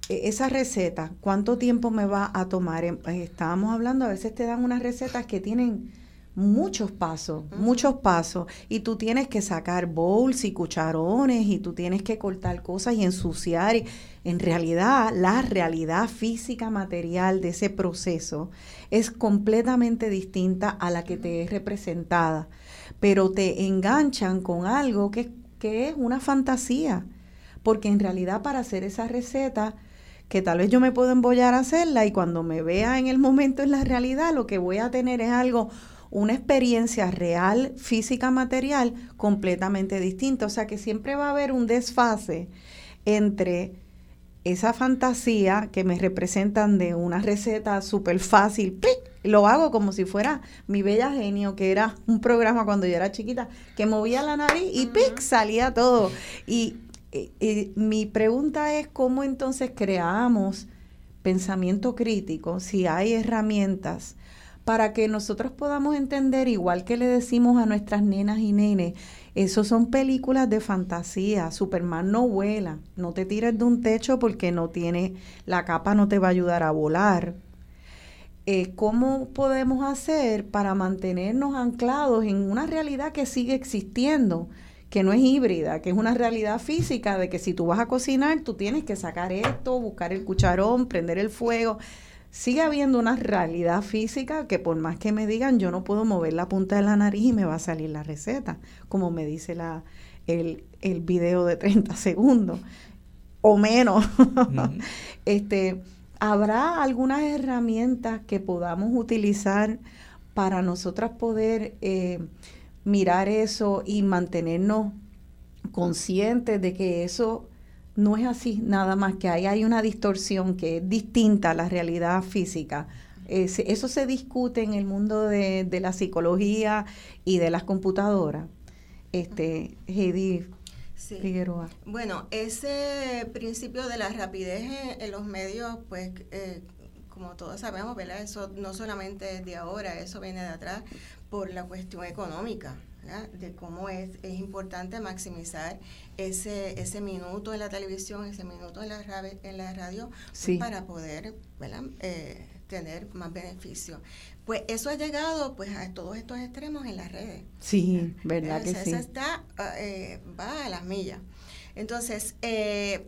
e, esa receta, cuánto tiempo me va a tomar. Em, eh, estábamos hablando, a veces te dan unas recetas que tienen muchos pasos, muchos pasos, y tú tienes que sacar bowls y cucharones y tú tienes que cortar cosas y ensuciar. En realidad, la realidad física material de ese proceso es completamente distinta a la que te es representada, pero te enganchan con algo que, que es una fantasía, porque en realidad para hacer esa receta, que tal vez yo me puedo embollar a hacerla y cuando me vea en el momento en la realidad, lo que voy a tener es algo una experiencia real, física, material, completamente distinta. O sea que siempre va a haber un desfase entre esa fantasía que me representan de una receta súper fácil, lo hago como si fuera mi bella genio, que era un programa cuando yo era chiquita, que movía la nariz y ¡pic! salía todo. Y, y mi pregunta es cómo entonces creamos pensamiento crítico, si hay herramientas para que nosotros podamos entender, igual que le decimos a nuestras nenas y nenes, esos son películas de fantasía. Superman no vuela. No te tires de un techo porque no tiene, la capa no te va a ayudar a volar. Eh, ¿Cómo podemos hacer para mantenernos anclados en una realidad que sigue existiendo? que no es híbrida, que es una realidad física de que si tú vas a cocinar, tú tienes que sacar esto, buscar el cucharón, prender el fuego sigue habiendo una realidad física que por más que me digan, yo no puedo mover la punta de la nariz y me va a salir la receta, como me dice la, el, el video de 30 segundos o menos. este, ¿Habrá algunas herramientas que podamos utilizar para nosotras poder eh, mirar eso y mantenernos conscientes de que eso no es así, nada más que ahí hay una distorsión que es distinta a la realidad física. eso se discute en el mundo de, la psicología y de las computadoras. Este, Heidi Figueroa. Bueno, ese principio de la rapidez en, los medios, pues, eh, como todos sabemos, ¿verdad? Eso no solamente es de ahora, eso viene de atrás por la cuestión económica de cómo es, es importante maximizar ese, ese minuto en la televisión, ese minuto en la, en la radio, para poder eh, tener más beneficio. Pues eso ha llegado pues a todos estos extremos en las redes. Sí, verdad que sí. está, ah, eh, va a las millas. Entonces, eh,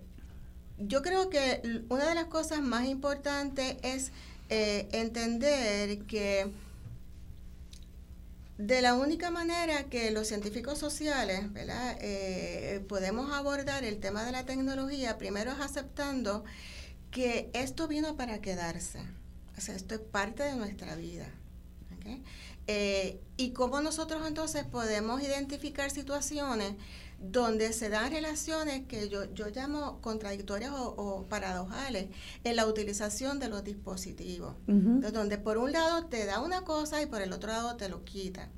yo creo que una de las cosas más importantes es entender que de la única manera que los científicos sociales eh, podemos abordar el tema de la tecnología, primero es aceptando que esto vino para quedarse. O sea, esto es parte de nuestra vida. Eh, y cómo nosotros entonces podemos identificar situaciones donde se dan relaciones que yo, yo llamo contradictorias o, paradojales en la utilización de los dispositivos, donde por un lado te da una cosa y por el otro lado te lo quita.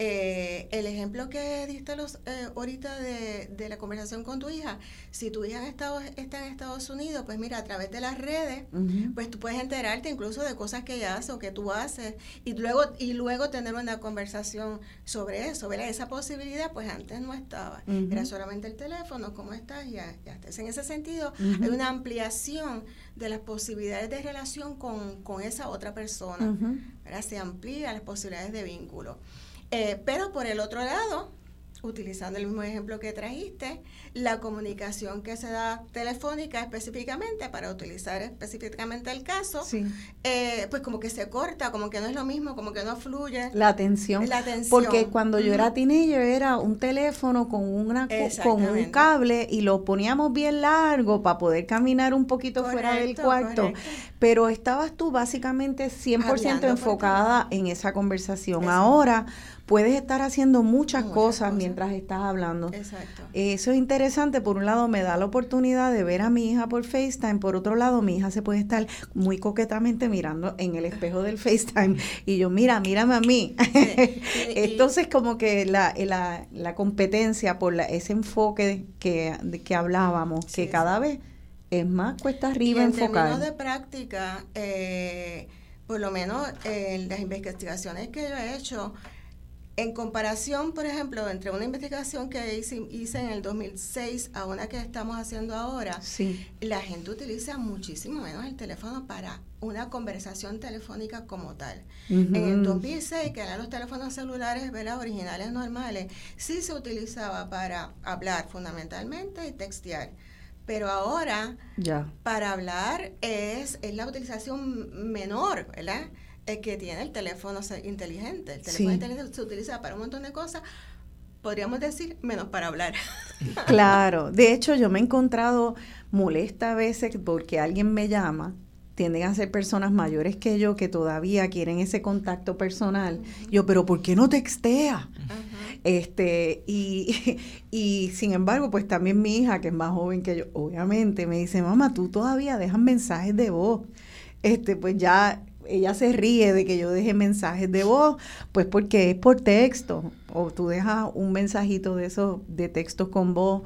Eh, el ejemplo que diste los, eh, ahorita de, de, la conversación con tu hija, si tu hija está en Estados Unidos, pues mira, a través de las redes, pues tú puedes enterarte incluso de cosas que ella hace o que tú haces y luego, y luego tener una conversación sobre eso, ¿verdad? Esa posibilidad pues antes no estaba, era solamente el teléfono, ¿cómo estás? Ya, ya estás. En ese sentido, hay una ampliación de las posibilidades de relación con, con esa otra persona, ¿verdad? Se amplía las posibilidades de vínculo. Eh, pero por el otro lado, utilizando el mismo ejemplo que trajiste, la comunicación que se da telefónica específicamente para utilizar específicamente el caso, eh, pues como que se corta, como que no es lo mismo, como que no fluye. La atención. La atención. Porque cuando yo era teenager era un teléfono con, una, con un cable y lo poníamos bien largo para poder caminar un poquito fuera del cuarto. Pero estabas tú básicamente 100% enfocada en esa conversación. Ahora puedes estar haciendo muchas, cosas, mientras estás hablando. Exacto. Eso es interesante. Por un lado, me da la oportunidad de ver a mi hija por FaceTime. Por otro lado, mi hija se puede estar muy coquetamente mirando en el espejo del FaceTime. Y yo, mira, mírame a mí. Entonces, como que la, la, la competencia por la, ese enfoque que, de que hablábamos, que cada vez es más cuesta arriba en enfocar. En de práctica, eh, por lo menos en las investigaciones que yo he hecho, en comparación, por ejemplo, entre una investigación que hice, en el 2006 a una que estamos haciendo ahora, la gente utiliza muchísimo menos el teléfono para una conversación telefónica como tal. En el 2006, que eran los teléfonos celulares ¿verdad? originales normales, sí se utilizaba para hablar fundamentalmente y textear. Pero ahora, ya. para hablar es, es la utilización menor, ¿verdad? Que tiene el teléfono inteligente. El teléfono inteligente se utiliza para un montón de cosas, podríamos decir, menos para hablar. Claro, de hecho yo me he encontrado molesta a veces porque alguien me llama, tienden a ser personas mayores que yo que todavía quieren ese contacto personal. Yo, pero ¿por qué no textea? Este, y, y sin embargo, pues también mi hija, que es más joven que yo, obviamente me dice, mamá, tú todavía dejas mensajes de voz. Este, pues ya ella se ríe de que yo deje mensajes de voz, pues porque es por texto, o tú dejas un mensajito de esos, de textos con voz.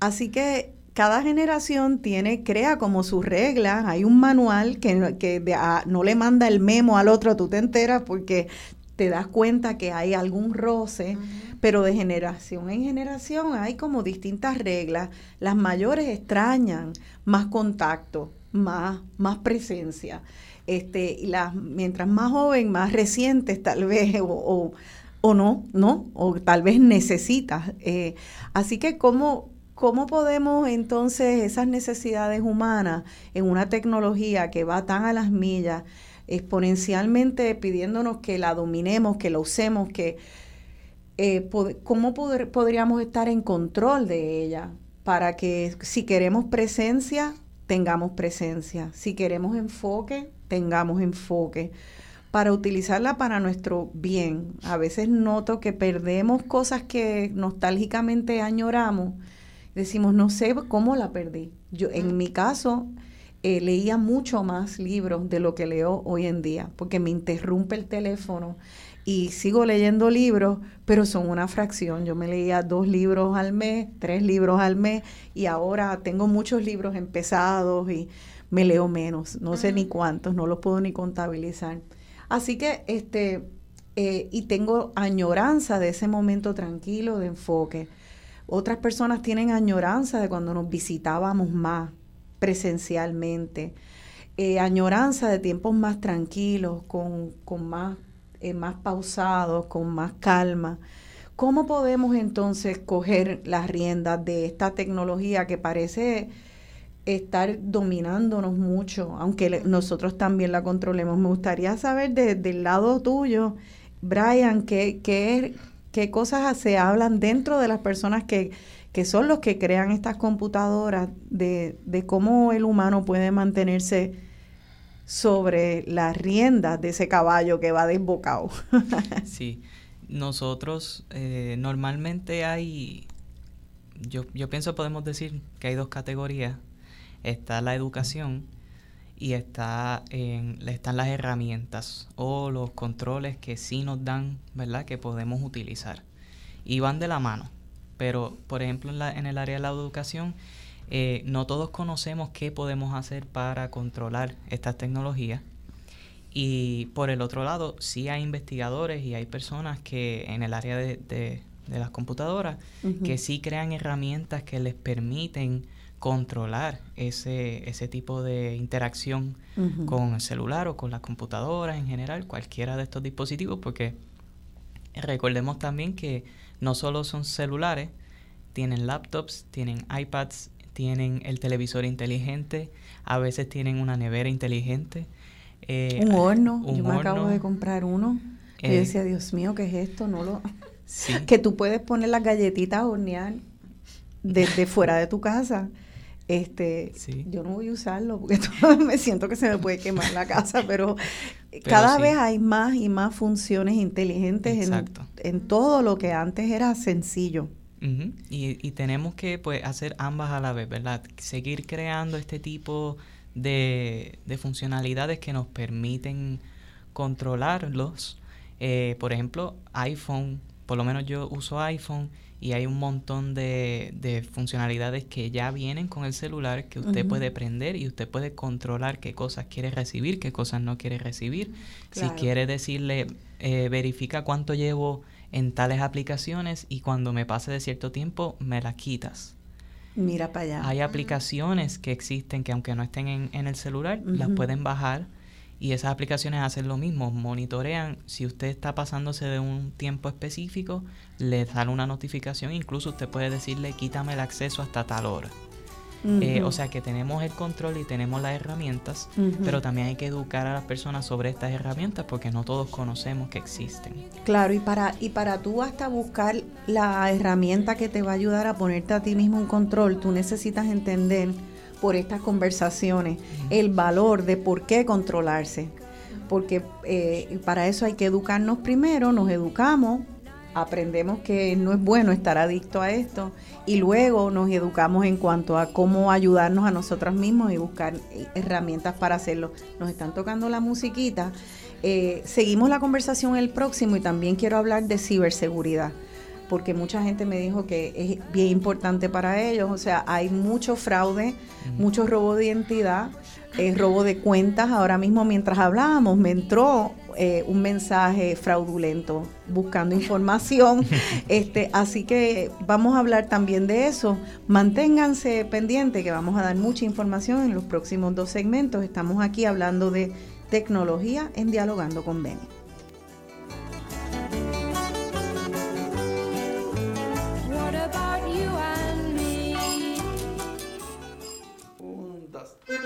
Así que cada generación tiene, crea como sus reglas, hay un manual que, que ah, no le manda el memo al otro, tú te enteras porque te das cuenta que hay algún roce, pero de generación en generación hay como distintas reglas. Las mayores extrañan más contacto, más, más presencia. Este, y mientras más joven, más recientes tal vez, o, o, no, ¿no? O tal vez necesitas. Eh, así que, ¿cómo, ¿cómo podemos entonces esas necesidades humanas en una tecnología que va tan a las millas, exponencialmente pidiéndonos que la dominemos, que la usemos, que eh, cómo podríamos estar en control de ella para que si queremos presencia, tengamos presencia, si queremos enfoque, tengamos enfoque, para utilizarla para nuestro bien. A veces noto que perdemos cosas que nostálgicamente añoramos, decimos, no sé cómo la perdí. Yo, en mi caso, eh, leía mucho más libros de lo que leo hoy en día, porque me interrumpe el teléfono y sigo leyendo libros, pero son una fracción. Yo me leía dos libros al mes, tres libros al mes, y ahora tengo muchos libros empezados y me leo menos, no sé ni cuántos, no los puedo ni contabilizar. Así que, este, eh, y tengo añoranza de ese momento tranquilo de enfoque. Otras personas tienen añoranza de cuando nos visitábamos más presencialmente, eh, añoranza de tiempos más tranquilos, con, con más eh, más pausados, con más calma. ¿Cómo podemos entonces coger las riendas de esta tecnología que parece estar dominándonos mucho, aunque nosotros también la controlemos? Me gustaría saber del lado tuyo, Brian, ¿qué, qué, qué cosas se hablan dentro de las personas que, que son los que crean estas computadoras, de, de cómo el humano puede mantenerse sobre las riendas de ese caballo que va desbocado. sí, nosotros eh, normalmente hay, yo, yo pienso podemos decir que hay dos categorías. Está la educación y está en, están las herramientas o los controles que sí nos dan, ¿verdad? Que podemos utilizar. Y van de la mano. Pero, por ejemplo, en, la, en el área de la educación, eh, no todos conocemos qué podemos hacer para controlar estas tecnologías. Y por el otro lado, sí hay investigadores y hay personas que en el área de, las computadoras que sí crean herramientas que les permiten controlar ese, ese tipo de interacción con el celular o con las computadoras en general, cualquiera de estos dispositivos, porque recordemos también que no solo son celulares, tienen laptops, tienen iPads, tienen el televisor inteligente, a veces tienen una nevera inteligente. Eh, un horno, yo me acabo de comprar uno. yo eh, decía, Dios mío, ¿qué es esto? No lo... que tú puedes poner las galletitas a hornear desde fuera de tu casa. Este, yo no voy a usarlo porque me siento que se me puede quemar la casa, pero, cada vez hay más y más funciones inteligentes en, en todo lo que antes era sencillo. Y, tenemos que pues, hacer ambas a la vez, ¿verdad? Seguir creando este tipo de, funcionalidades que nos permiten controlarlos. Eh, por ejemplo, iPhone, por lo menos yo uso iPhone y hay un montón de, funcionalidades que ya vienen con el celular que usted puede prender y usted puede controlar qué cosas quiere recibir, qué cosas no quiere recibir. Si quiere decirle, eh, verifica cuánto llevo en tales aplicaciones y cuando me pase de cierto tiempo me las quitas. Mira para allá. Hay aplicaciones que existen que aunque no estén en, el celular, las pueden bajar y esas aplicaciones hacen lo mismo, monitorean si usted está pasándose de un tiempo específico, le sale una notificación, incluso usted puede decirle quítame el acceso hasta tal hora. Eh, o sea que tenemos el control y tenemos las herramientas, pero también hay que educar a las personas sobre estas herramientas porque no todos conocemos que existen. Claro, y para, y para tú hasta buscar la herramienta que te va a ayudar a ponerte a ti mismo un control, tú necesitas entender por estas conversaciones el valor de por qué controlarse. Porque eh, para eso hay que educarnos primero, nos educamos aprendemos que no es bueno estar adicto a esto y luego nos educamos en cuanto a cómo ayudarnos a nosotros mismos y buscar herramientas para hacerlo. Nos están tocando la musiquita. Eh, seguimos la conversación el próximo y también quiero hablar de ciberseguridad porque mucha gente me dijo que es bien importante para ellos. O sea, hay mucho fraude, mucho robo de identidad, eh, robo de cuentas. Ahora mismo, mientras hablábamos, me entró eh, un mensaje fraudulento buscando información. este, así que vamos a hablar también de eso. Manténganse pendientes que vamos a dar mucha información en los próximos dos segmentos. Estamos aquí hablando de tecnología en Dialogando con Me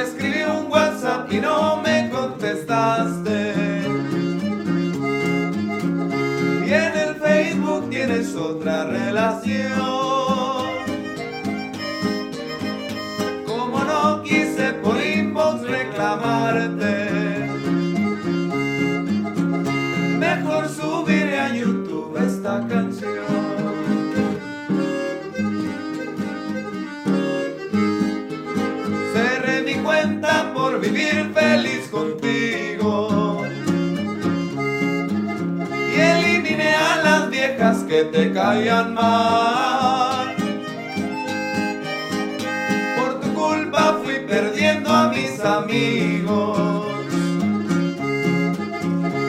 escribió un WhatsApp y no me contestás. relación. Como no quise por inbox reclamarte. que te caían mal. Por tu culpa fui perdiendo a mis amigos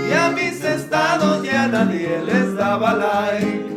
y a mis estados ya nadie les daba like.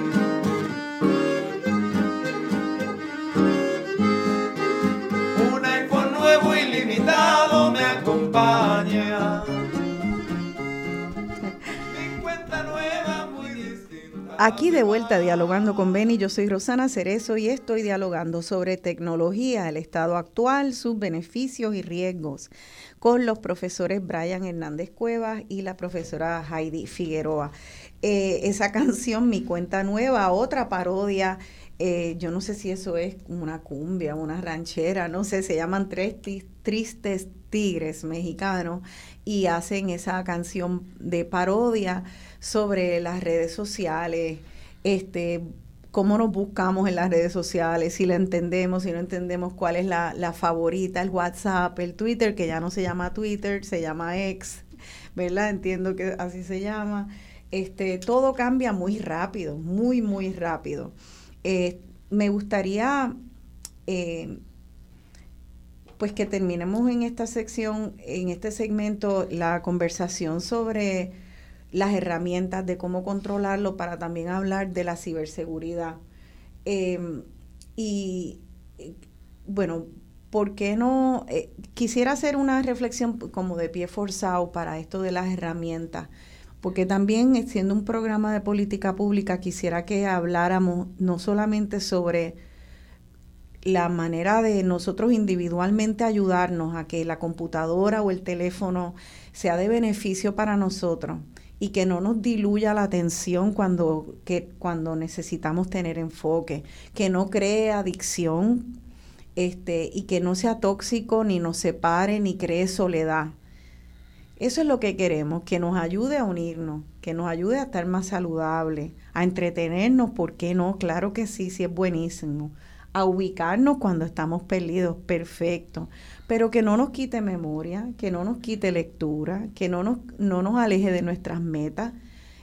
Aquí de vuelta dialogando con Beni, yo soy Rosana Cerezo y estoy dialogando sobre tecnología, el estado actual, sus beneficios y riesgos con los profesores Brian Hernández Cuevas y la profesora Heidi Figueroa. Eh, esa canción, Mi Cuenta Nueva, otra parodia, eh, yo no sé si eso es una cumbia, una ranchera, no sé, se llaman Tres Tristes Tigres mexicanos y hacen esa canción de parodia sobre las redes sociales, este, cómo nos buscamos en las redes sociales, si la entendemos, si no entendemos cuál es la, la favorita, el WhatsApp, el Twitter, que ya no se llama Twitter, se llama X, ¿verdad? Entiendo que así se llama. Este, todo cambia muy rápido, muy, muy rápido. Eh, me gustaría eh, pues que terminemos en esta sección, en este segmento, la conversación sobre las herramientas de cómo controlarlo para también hablar de la ciberseguridad. Em, y bueno, ¿por qué no? Eh, quisiera hacer una reflexión como de pie forzado para esto de las herramientas, porque también eh, siendo un programa de política pública quisiera que habláramos no solamente sobre la manera de nosotros individualmente ayudarnos a que la computadora o el teléfono sea de beneficio para nosotros, y que no nos diluya la atención cuando, que, cuando necesitamos tener enfoque, que no cree adicción este, y que no sea tóxico, ni nos separe, ni cree soledad. Eso es lo que queremos, que nos ayude a unirnos, que nos ayude a estar más saludables, a entretenernos, ¿por qué no? Claro que sí, sí es buenísimo, a ubicarnos cuando estamos perdidos, perfecto, pero que no nos quite memoria, que no nos quite lectura, que no nos, no nos aleje de nuestras metas.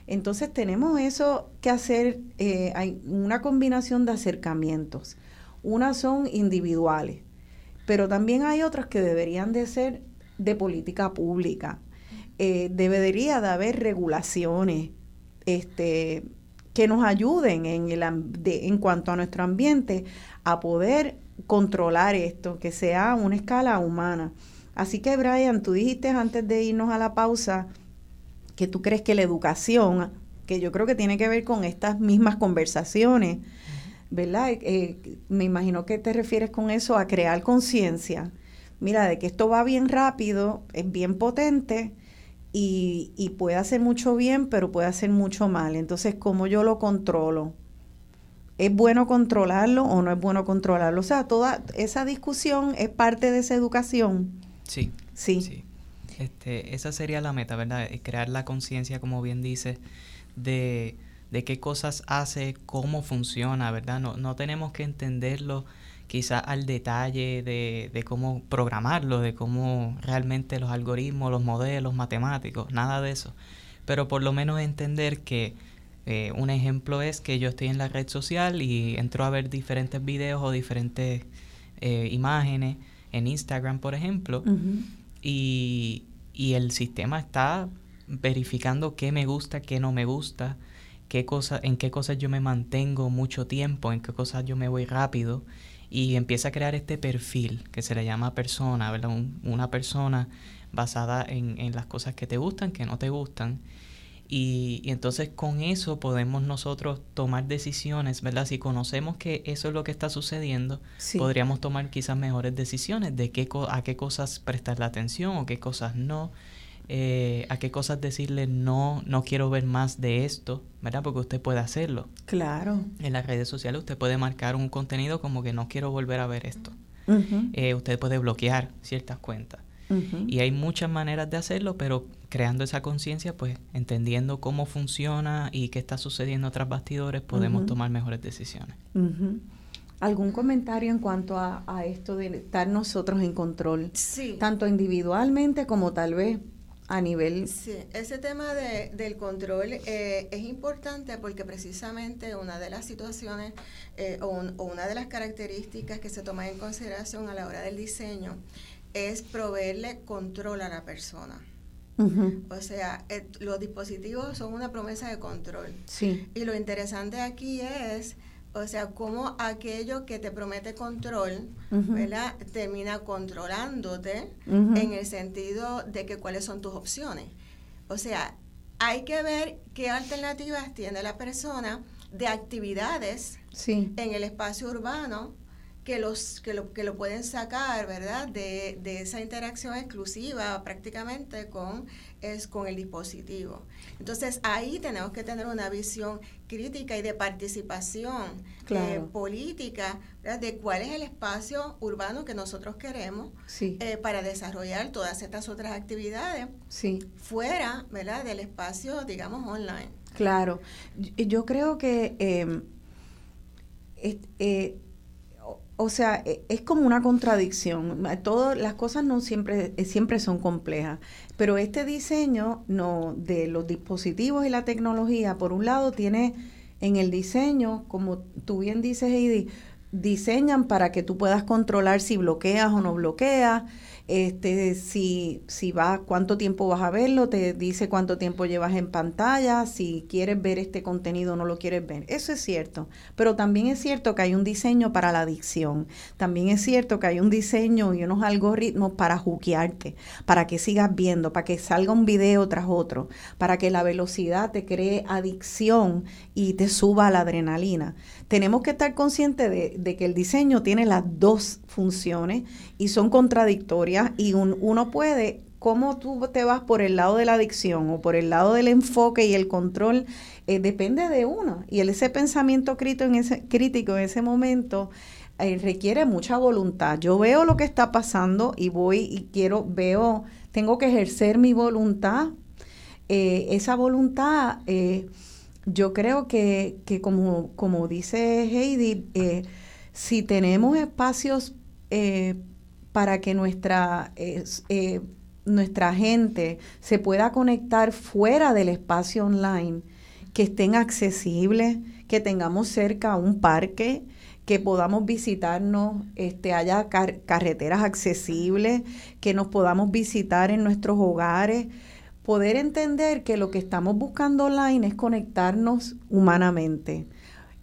Entonces tenemos eso que hacer, eh, hay una combinación de acercamientos. Unas son individuales, pero también hay otras que deberían de ser de política pública. Eh, debería de haber regulaciones este, que nos ayuden en, el, en cuanto a nuestro ambiente a poder controlar esto, que sea a una escala humana. Así que Brian, tú dijiste antes de irnos a la pausa que tú crees que la educación, que yo creo que tiene que ver con estas mismas conversaciones, ¿verdad? Eh, me imagino que te refieres con eso a crear conciencia. Mira, de que esto va bien rápido, es bien potente y, y puede hacer mucho bien, pero puede hacer mucho mal. Entonces, ¿cómo yo lo controlo? ¿Es bueno controlarlo o no es bueno controlarlo? O sea, toda esa discusión es parte de esa educación. Sí. Sí. Este, esa sería la meta, ¿verdad? Crear la conciencia, como bien dice, de, de, qué cosas hace, cómo funciona, ¿verdad? No, no tenemos que entenderlo quizás al detalle de, de, cómo programarlo, de cómo realmente los algoritmos, los modelos matemáticos, nada de eso. Pero por lo menos entender que eh, un ejemplo es que yo estoy en la red social y entro a ver diferentes videos o diferentes eh, imágenes en Instagram, por ejemplo, y, y, el sistema está verificando qué me gusta, qué no me gusta, qué cosa, en qué cosas yo me mantengo mucho tiempo, en qué cosas yo me voy rápido, y empieza a crear este perfil que se le llama persona, ¿verdad? una persona basada en, en las cosas que te gustan, que no te gustan y, entonces con eso podemos nosotros tomar decisiones, ¿verdad? Si conocemos que eso es lo que está sucediendo, podríamos tomar quizás mejores decisiones de qué a qué cosas prestar la atención o qué cosas no, eh, a qué cosas decirle no, no quiero ver más de esto, ¿verdad? Porque usted puede hacerlo. Claro. En las redes sociales usted puede marcar un contenido como que no quiero volver a ver esto. Eh, usted puede bloquear ciertas cuentas. Y hay muchas maneras de hacerlo, pero creando esa conciencia, pues entendiendo cómo funciona y qué está sucediendo tras bastidores, podemos tomar mejores decisiones. ¿Algún comentario en cuanto a, esto de estar nosotros en control? Sí. Tanto individualmente como tal vez a nivel... Sí, ese tema de, del control eh, es importante porque precisamente una de las situaciones eh, o, o, una de las características que se toma en consideración a la hora del diseño es proveerle control a la persona. O sea, los dispositivos son una promesa de control. Sí. Y lo interesante aquí es, o sea, cómo aquello que te promete control, ¿verdad? Termina controlándote en el sentido de que cuáles son tus opciones. O sea, hay que ver qué alternativas tiene la persona de actividades en el espacio urbano que, los, que, lo, que lo pueden sacar, ¿verdad? De, de esa interacción exclusiva prácticamente con, es, con el dispositivo. Entonces ahí tenemos que tener una visión crítica y de participación eh, política de cuál es el espacio urbano que nosotros queremos eh, para desarrollar todas estas otras actividades sí. fuera ¿verdad? del espacio, digamos, online. Claro, yo creo que em, eh, o sea, e, es como una contradicción. Todas las cosas no siempre, eh, siempre son complejas. Pero este diseño no, de los dispositivos y la tecnología, por un lado, tiene en el diseño, como tú bien dices, Heidi, diseñan para que tú puedas controlar si bloqueas o no bloqueas este, si, si va, cuánto tiempo vas a verlo, te dice cuánto tiempo llevas en pantalla, si quieres ver este contenido o no lo quieres ver. Eso es cierto, pero también es cierto que hay un diseño para la adicción, también es cierto que hay un diseño y unos algoritmos para juquearte, para que sigas viendo, para que salga un video tras otro, para que la velocidad te cree adicción y te suba la adrenalina. Tenemos que estar conscientes de, que el diseño tiene las dos funciones y son contradictorias y uno puede, cómo tú te vas por el lado de la adicción o por el lado del enfoque y el control, eh, depende de uno. Y ese pensamiento crítico en ese, crítico en ese momento eh, requiere mucha voluntad. Yo veo lo que está pasando y voy y quiero, veo, tengo que ejercer mi voluntad. Eh, esa voluntad, yo creo que, que como, como dice Heidi, si tenemos espacios eh, para que nuestra, eh, nuestra gente se pueda conectar fuera del espacio online, que estén accesibles, que tengamos cerca un parque, que podamos visitarnos, este, haya carreteras accesibles, que nos podamos visitar en nuestros hogares, poder entender que lo que estamos buscando online es conectarnos humanamente.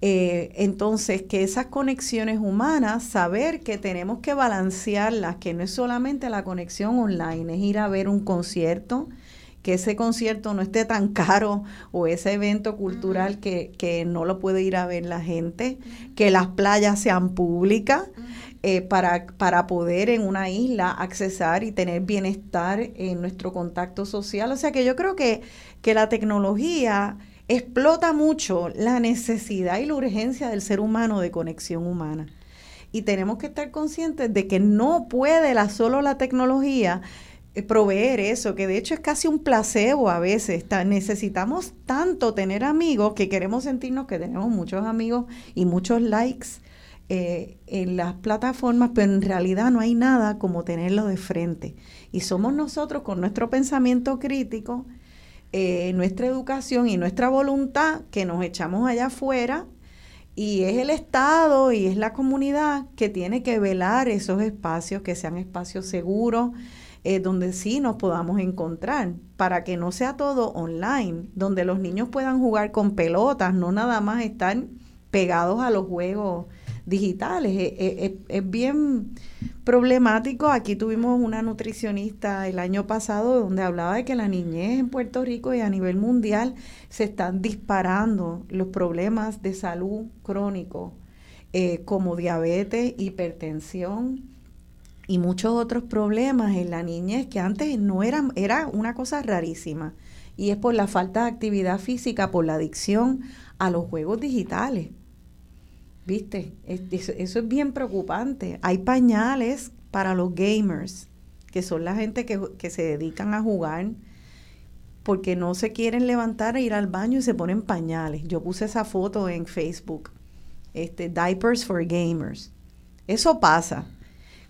Eh, entonces, que esas conexiones humanas, saber que tenemos que balancearlas, que no es solamente la conexión online, es ir a ver un concierto, que ese concierto no esté tan caro o ese evento cultural que, que no lo puede ir a ver la gente, que las playas sean públicas. Eh, para, para poder en una isla accesar y tener bienestar en nuestro contacto social. O sea que yo creo que, que la tecnología explota mucho la necesidad y la urgencia del ser humano de conexión humana. Y tenemos que estar conscientes de que no puede la, solo la tecnología eh, proveer eso, que de hecho es casi un placebo a veces. necesitamos tanto tener amigos que queremos sentirnos que tenemos muchos amigos y muchos likes eh, en las plataformas, pero en realidad no hay nada como tenerlo de frente. Y somos nosotros con nuestro pensamiento crítico, eh, nuestra educación y nuestra voluntad que nos echamos allá afuera y es el Estado y es la comunidad que tiene que velar esos espacios, que sean espacios seguros, eh, donde sí nos podamos encontrar, para que no sea todo online, donde los niños puedan jugar con pelotas, no nada más estar pegados a los juegos digitales. Eh, eh, es, bien problemático. Aquí tuvimos una nutricionista el año pasado donde hablaba de que la niñez en Puerto Rico y a nivel mundial se están disparando los problemas de salud crónico, como diabetes, hipertensión, y muchos otros problemas en la niñez que antes no eran, era una cosa rarísima. Y es por la falta de actividad física, por la adicción a los juegos digitales. ¿Viste? Eso es bien preocupante. Hay pañales para los gamers, que son la gente que, que se dedican a jugar porque no se quieren levantar e ir al baño y se ponen pañales. Yo puse esa foto en Facebook. Este, diapers for gamers. Eso pasa.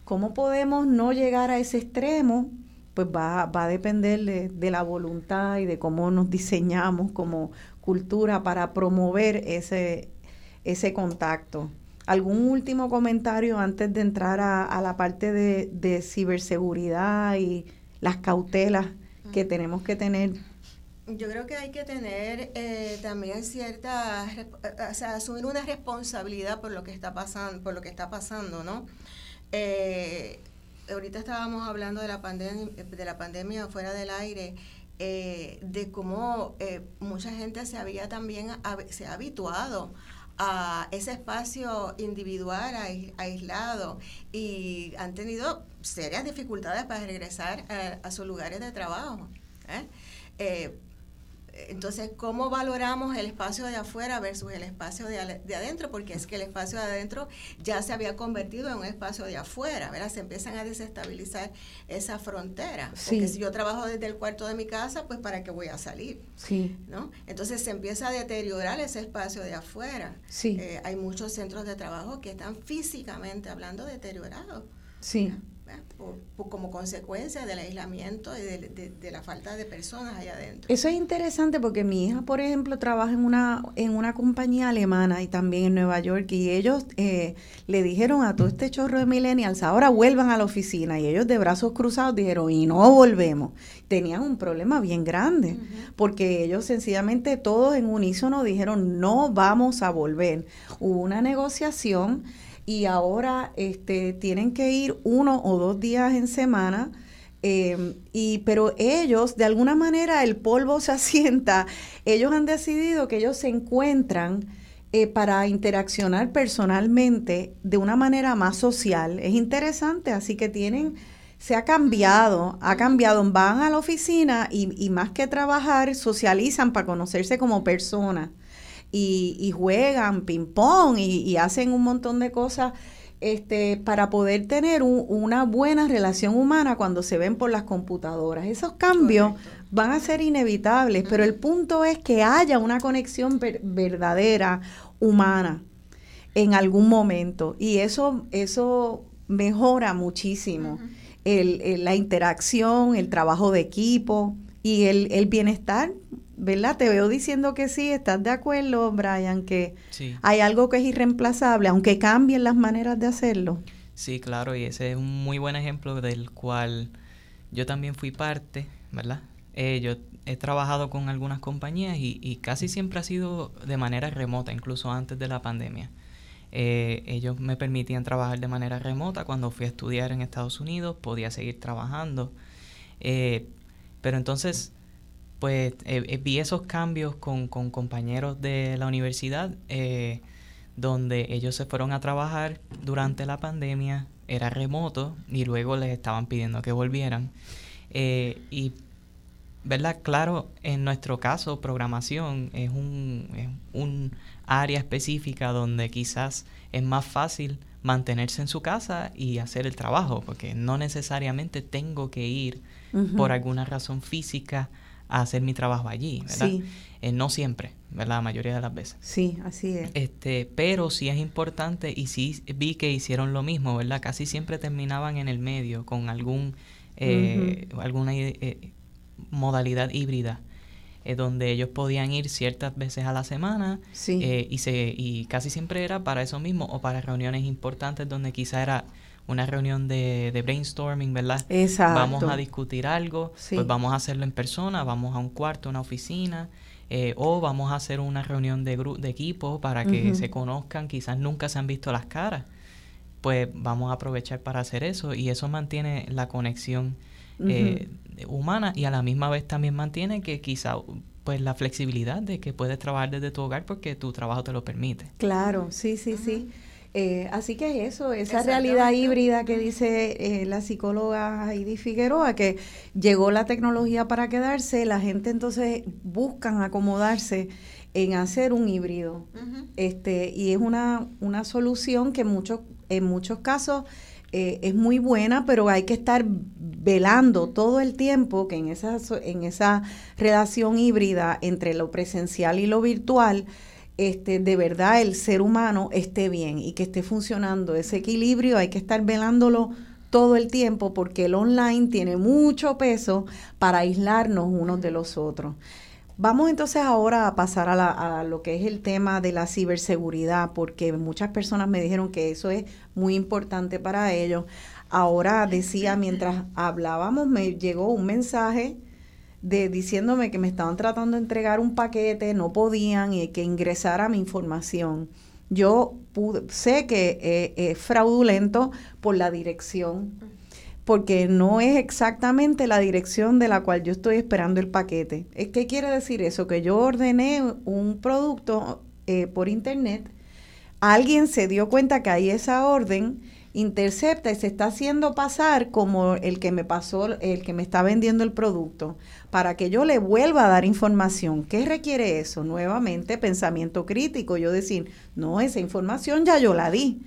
¿Cómo podemos no llegar a ese extremo? Pues va, a depender de, la voluntad y de cómo nos diseñamos como cultura para promover ese, ese contacto. ¿Algún último comentario antes de entrar a, la parte de, ciberseguridad y las cautelas que tenemos que tener? Yo creo que hay que tener eh, también cierta, o sea, asumir una responsabilidad por lo que está pasando, por lo que está pasando, ¿no? Eh, ahorita estábamos hablando de la, pandemia, de la pandemia fuera del aire, eh, de cómo eh, mucha gente se había también se ha habituado a ese espacio individual, aislado, y han tenido serias dificultades para regresar a, sus lugares de trabajo. ¿eh? Entonces, ¿cómo valoramos el espacio de afuera versus el espacio de, adentro? Porque es que el espacio de adentro ya se había convertido en un espacio de afuera, ¿verdad? Se empiezan a desestabilizar esa frontera. Porque si yo trabajo desde el cuarto de mi casa, pues ¿para qué voy a salir? Sí. ¿No? Entonces se empieza a deteriorar ese espacio de afuera. Sí. Eh, hay muchos centros de trabajo que están físicamente hablando deteriorados. Sí como consecuencia del aislamiento y de, la falta de personas allá adentro. Eso es interesante porque mi hija, por ejemplo, trabaja en una, en una compañía alemana y también en Nueva York y ellos eh, le dijeron a todo este chorro de millennials, ahora vuelvan a la oficina y ellos de brazos cruzados dijeron, y no volvemos. Tenían un problema bien grande porque ellos sencillamente todos en unísono dijeron, no vamos a volver. Hubo una negociación y ahora este, tienen que ir uno o dos días en semana. Em, y, pero ellos, de alguna manera, el polvo se asienta. Ellos han decidido que ellos se encuentran eh, para interaccionar personalmente de una manera más social. Es interesante, así que tienen, se ha cambiado, ha cambiado. Van a la oficina y, y más que trabajar, socializan para conocerse como personas y, juegan ping-pong y, hacen un montón de cosas este, para poder tener una buena relación humana cuando se ven por las computadoras. Esos cambios van a ser inevitables, pero el punto es que haya una conexión verdadera, humana. en algún momento. Y eso, eso mejora muchísimo la interacción, el trabajo de equipo y el, el, bienestar. ¿Verdad? Te veo diciendo que sí, ¿estás de acuerdo, Brian? Que hay algo que es irreemplazable, aunque cambien las maneras de hacerlo. Sí, claro, y ese es un muy buen ejemplo del cual yo también fui parte, ¿verdad? Eh, yo he trabajado con algunas compañías y, y, casi siempre ha sido de manera remota, incluso antes de la pandemia. Eh, ellos me permitían trabajar de manera remota. Cuando fui a estudiar en Estados Unidos podía seguir trabajando. Eh, pero entonces, pues vi esos cambios con, con, compañeros de la universidad donde ellos se fueron a trabajar durante la pandemia, era remoto y luego les estaban pidiendo que volvieran. y ¿verdad? Claro, en nuestro caso, programación es un, es un área específica donde quizás es más fácil mantenerse en su casa y hacer el trabajo, porque no necesariamente tengo que ir por alguna razón física a hacer mi trabajo allí, ¿verdad? Sí. Eh, no siempre, ¿verdad? La mayoría de las veces. Sí, así es. Este, pero sí es importante y sí vi que hicieron lo mismo, ¿verdad? Casi siempre terminaban en el medio con algún eh, alguna eh, modalidad híbrida, eh, donde ellos podían ir ciertas veces a la semana eh, y, se, y casi siempre era para eso mismo o para reuniones importantes donde quizá era una reunión de, brainstorming, ¿verdad? Exacto. Vamos a discutir algo, pues vamos a hacerlo en persona, vamos a un cuarto, una oficina, eh, o vamos a hacer una reunión de, de equipo para que se conozcan, quizás nunca se han visto las caras, pues vamos a aprovechar para hacer eso y eso mantiene la conexión eh, humana y a la misma vez también mantiene que quizá pues la flexibilidad de que puedes trabajar desde tu hogar porque tu trabajo te lo permite. Claro, sí, sí, sí. Eh, así que eso, esa realidad híbrida que dice eh, la psicóloga Heidi Figueroa, que llegó la tecnología para quedarse, la gente entonces buscan acomodarse en hacer un híbrido. este Y es una, una solución que muchos, en muchos casos eh, es muy buena, pero hay que estar velando todo el tiempo que en esa, en esa relación híbrida entre lo presencial y lo virtual, este, de verdad el ser humano esté bien y que esté funcionando ese equilibrio, hay que estar velándolo todo el tiempo porque el online tiene mucho peso para aislarnos unos de los otros. Vamos entonces ahora a pasar a, lo que es el tema de la ciberseguridad, porque muchas personas me dijeron que eso es muy importante para ellos. Ahora decía, mientras hablábamos, me llegó un mensaje de diciéndome que me estaban tratando de entregar un paquete, no podían y que ingresara mi información. Yo sé que es fraudulento por la dirección porque no es exactamente la dirección de la cual yo estoy esperando el paquete. ¿Qué quiere decir eso? Que yo ordené un producto eh, por internet, alguien se dio cuenta que hay esa orden, intercepta y se está haciendo pasar como el que me pasó, el que me está vendiendo el producto, para que yo le vuelva a dar información. ¿Qué requiere eso? Nuevamente, pensamiento crítico. Yo decir, no, esa información ya yo la di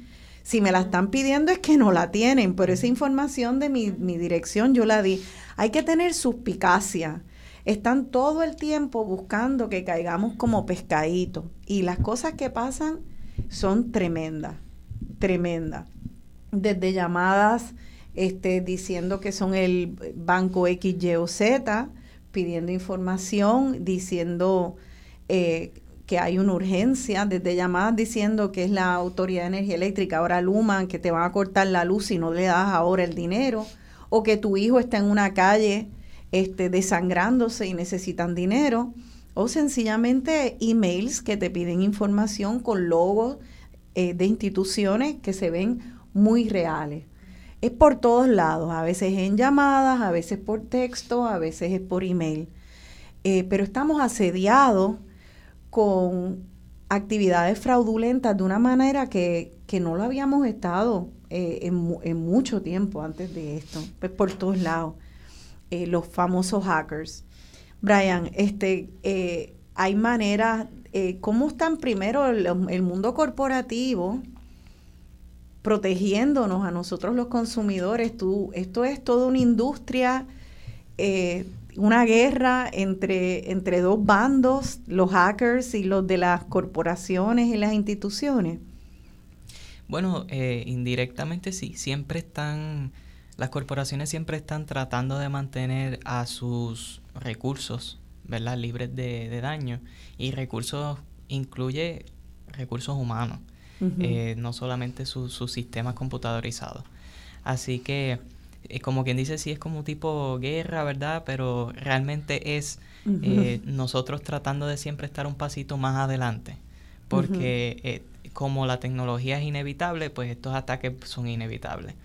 si me la están pidiendo es que no la tienen, pero esa información de mi, dirección yo la di. Hay que tener suspicacia. Están todo el tiempo buscando que caigamos como pescaditos. Y las cosas que pasan son tremendas, tremendas. Desde llamadas este, diciendo que son el banco X, Y o Z, pidiendo información, diciendo eh, que hay una urgencia, desde llamadas diciendo que es la Autoridad de Energía Eléctrica, ahora Luma, que te van a cortar la luz si no le das ahora el dinero, o que tu hijo está en una calle este, desangrándose y necesitan dinero, o sencillamente emails que te piden información con logos eh, de instituciones que se ven muy reales. Es por todos lados, a veces en llamadas, a veces por texto, a veces es por email. Eh, pero estamos asediados con actividades fraudulentas de una manera que, no lo habíamos estado eh, en, mucho tiempo antes de esto, pues por todos lados, eh, los famosos hackers. Brian, este, hay maneras, ¿cómo están primero el, mundo corporativo protegiéndonos a nosotros los consumidores? Esto es toda una industria una guerra entre, entre dos bandos, los hackers y los de las corporaciones y las instituciones? Bueno, eh, indirectamente sí, siempre están, las corporaciones siempre están tratando de mantener a sus recursos, ¿verdad? Libres de, daño. Y recursos incluye recursos humanos, eh, no solamente sus sistemas computadorizados. Así que, eh, como quien dice, sí es como tipo guerra, ¿verdad? Pero realmente es nosotros tratando de siempre estar un pasito más adelante. Porque como la tecnología es inevitable, pues estos ataques son inevitables.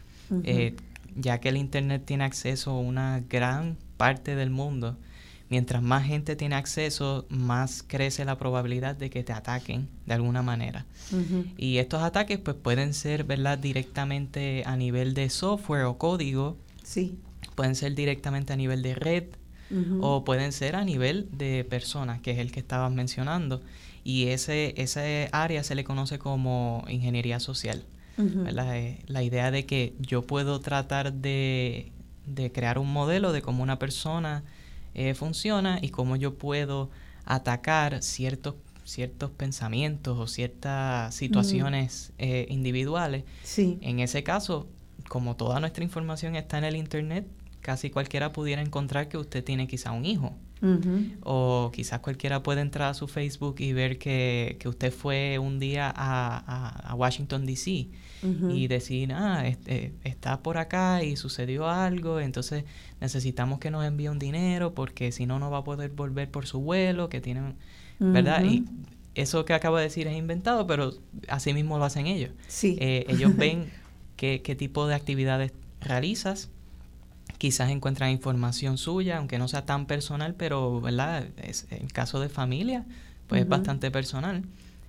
Eh, ya que el Internet tiene acceso a una gran parte del mundo, mientras más gente tiene acceso, más crece la probabilidad de que te ataquen de alguna manera. Y estos ataques pues pueden ser, ¿verdad?, directamente a nivel de software o código. Sí. Pueden ser directamente a nivel de red o pueden ser a nivel de personas, que es el que estabas mencionando y ese, ese área se le conoce como ingeniería social. Eh, la, idea de que yo puedo tratar de, crear un modelo de cómo una persona eh, funciona y cómo yo puedo atacar ciertos ciertos pensamientos o ciertas situaciones eh, individuales. Sí. En ese caso, como toda nuestra información está en el Internet, casi cualquiera pudiera encontrar que usted tiene quizá un hijo o quizás cualquiera puede entrar a su Facebook y ver que, usted fue un día a, Washington, D.C. y decir, ah, este, está por acá y sucedió algo, entonces necesitamos que nos envíe un dinero porque si no, no va a poder volver por su vuelo, que tiene, ¿verdad? Y eso que acabo de decir es inventado, pero así mismo lo hacen ellos. Sí. Eh, ellos ven qué, qué tipo de actividades realizas quizás encuentran información suya, aunque no sea tan personal, pero ¿verdad? Es, en caso de familia, pues es bastante personal.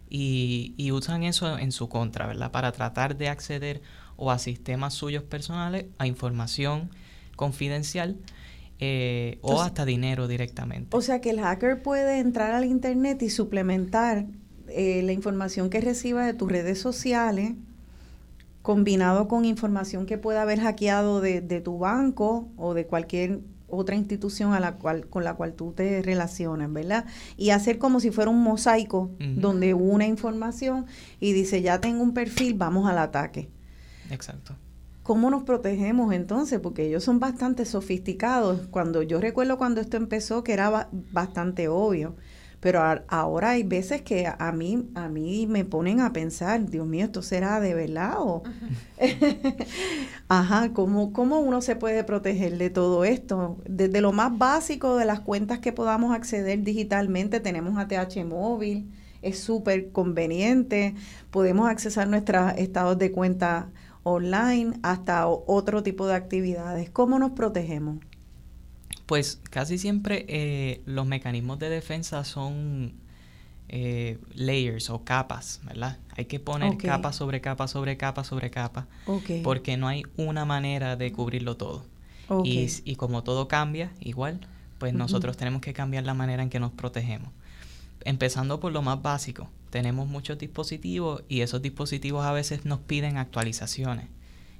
Y, y, usan eso en su contra, ¿verdad? Para tratar de acceder o a sistemas suyos personales, a información confidencial eh, o hasta dinero directamente. O sea que el hacker puede entrar al Internet y suplementar eh, la información que reciba de tus redes sociales combinado con información que pueda haber hackeado de, tu banco o de cualquier otra institución a la cual, con la cual tú te relacionas, ¿verdad? Y hacer como si fuera un mosaico donde una información y dice, ya tengo un perfil, vamos al ataque. Exacto. ¿Cómo nos protegemos entonces? Porque ellos son bastante sofisticados. Cuando yo recuerdo cuando esto empezó, que era bastante obvio. Pero ahora hay veces que a mí, a mí me ponen a pensar, Dios mío, ¿esto será de verdad? O... Ajá, ¿cómo, ¿cómo uno se puede proteger de todo esto? Desde lo más básico de las cuentas que podamos acceder digitalmente, tenemos ATH móvil, es súper conveniente, podemos accesar nuestros estados de cuenta online hasta otro tipo de actividades. ¿Cómo nos protegemos? Pues casi siempre eh, los mecanismos de defensa son eh, layers o capas, ¿verdad? Hay que poner capa sobre capa sobre capa sobre capa, porque no hay una manera de cubrirlo todo. Y, como todo cambia, igual, pues nosotros tenemos que cambiar la manera en que nos protegemos. Empezando por lo más básico, tenemos muchos dispositivos y esos dispositivos a veces nos piden actualizaciones.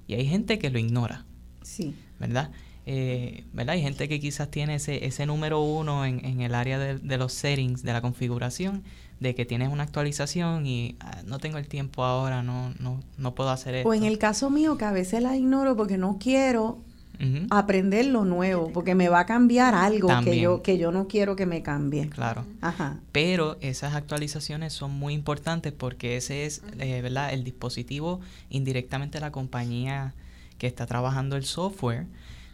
Y hay gente que lo ignora. Sí. ¿Verdad? Eh, ¿verdad? Hay gente que quizás tiene ese, ese número uno en, en el área de, los settings, de la configuración, de que tienes una actualización y ah, no tengo el tiempo ahora, no, no, no puedo hacer esto. O en el caso mío, que a veces la ignoro porque no quiero aprender lo nuevo, porque me va a cambiar algo que yo, que yo no quiero que me cambie. Claro. Ajá. Pero esas actualizaciones son muy importantes porque ese es, eh, ¿verdad? El dispositivo, indirectamente la compañía que está trabajando el software,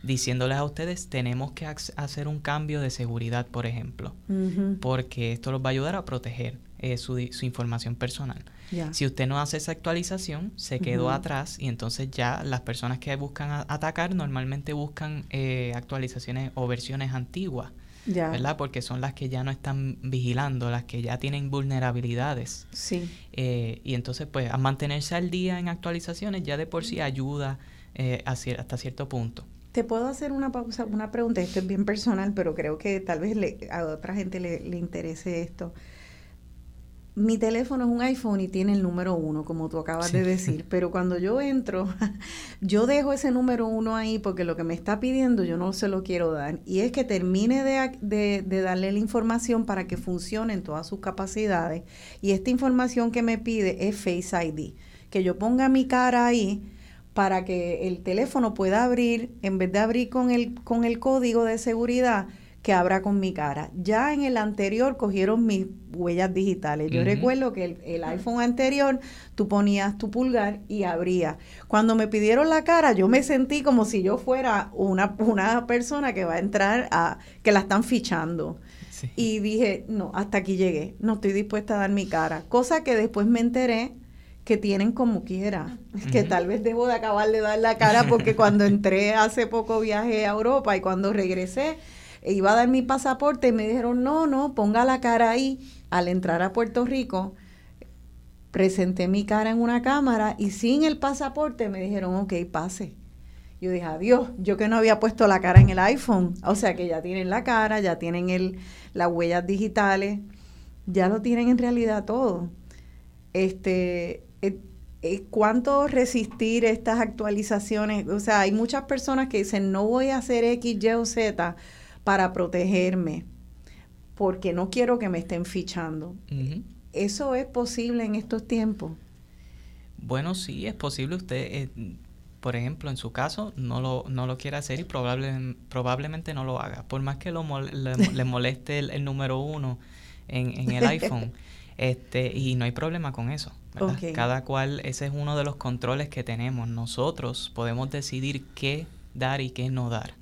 diciéndoles a ustedes, tenemos que hacer un cambio de seguridad, por ejemplo, porque esto los va a ayudar a proteger eh, su, información personal. Si usted no hace esa actualización, se quedó atrás y entonces ya las personas que buscan atacar normalmente buscan eh, actualizaciones o versiones antiguas. ¿verdad? Porque son las que ya no están vigilando, las que ya tienen vulnerabilidades. Sí. Eh, y entonces, pues, a mantenerse al día en actualizaciones ya de por sí ayuda hasta cierto punto. Te puedo hacer una pausa, una pregunta, esto es bien personal, pero creo que tal vez le, a otra gente le, interese esto. Mi teléfono es un iPhone y tiene el número uno, como tú acabas de decir, pero cuando yo entro, yo dejo ese número uno ahí porque lo que me está pidiendo yo no se lo quiero dar. Y es que termine de, de, de darle la información para que funcione en todas sus capacidades. Y esta información que me pide es Face ID que yo ponga mi cara ahí para que el teléfono pueda abrir, en vez de abrir con el, con el código de seguridad, que abra con mi cara. Ya en el anterior cogieron mis huellas digitales. Yo recuerdo que el, iPhone anterior tú ponías tu pulgar y abría. Cuando me pidieron la cara, yo me sentí como si yo fuera una, una persona que va a entrar a, que la están fichando. Y dije, no, hasta aquí llegué, no estoy dispuesta a dar mi cara. Cosa que después me enteré que tienen como quiera, que tal vez debo de acabar de dar la cara porque cuando entré hace poco viajé a Europa y cuando regresé iba a dar mi pasaporte y me dijeron, no, no, ponga la cara ahí. Al entrar a Puerto Rico, presenté mi cara en una cámara y sin el pasaporte me dijeron, ok, pase. Yo dije, adiós, yo que no había puesto la cara en el iPhone. O sea que ya tienen la cara, ya tienen el, las huellas digitales, ya lo tienen en realidad todo. Este, ¿Cuánto resistir estas actualizaciones? O sea, hay muchas personas que dicen, no voy a hacer X, Y o Z para protegerme, porque no quiero que me estén fichando. ¿Eso es posible en estos tiempos? Bueno, sí, es posible. Usted, eh, por ejemplo, en su caso, no lo, no lo quiere hacer y probable, probablemente no lo haga. Por más que lo le, moleste el, número uno en, el iPhone, este, y no hay problema con eso. Cada cual, ese es uno de los controles que tenemos. Nosotros podemos decidir qué dar y qué no dar.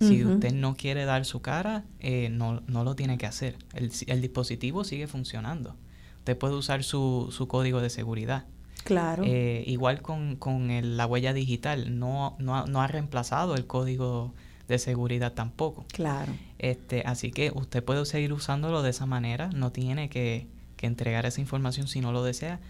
Si usted no quiere dar su cara, eh, no, no, lo tiene que hacer. El, el, dispositivo sigue funcionando. Usted puede usar su, su código de seguridad. Claro. Eh, igual con, con la huella digital, no, no, no, ha reemplazado el código de seguridad tampoco. Claro. Este, así que usted puede seguir usándolo de esa manera, no tiene que, que entregar esa información si no lo desea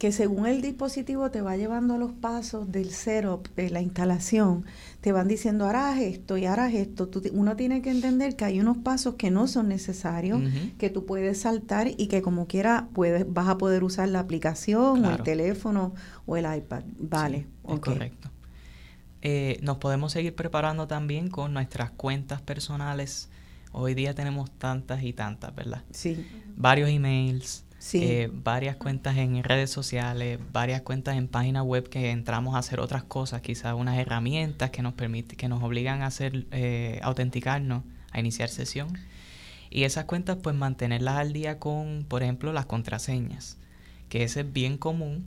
que según el dispositivo te va llevando los pasos del setup, de la instalación, te van diciendo harás esto y harás esto. uno tiene que entender que hay unos pasos que no son necesarios, que tú puedes saltar y que como quiera puedes, vas a poder usar la aplicación o el teléfono o el iPad. Vale, correcto. Eh, nos podemos seguir preparando también con nuestras cuentas personales. Hoy día tenemos tantas y tantas, ¿verdad? Sí. Varios emails, eh, varias cuentas en redes sociales, varias cuentas en páginas web que entramos a hacer otras cosas, quizás unas herramientas que nos permiten, que nos obligan a hacer, eh, autenticarnos, a iniciar sesión. Y esas cuentas, pues mantenerlas al día con, por ejemplo, las contraseñas, que ese es bien común.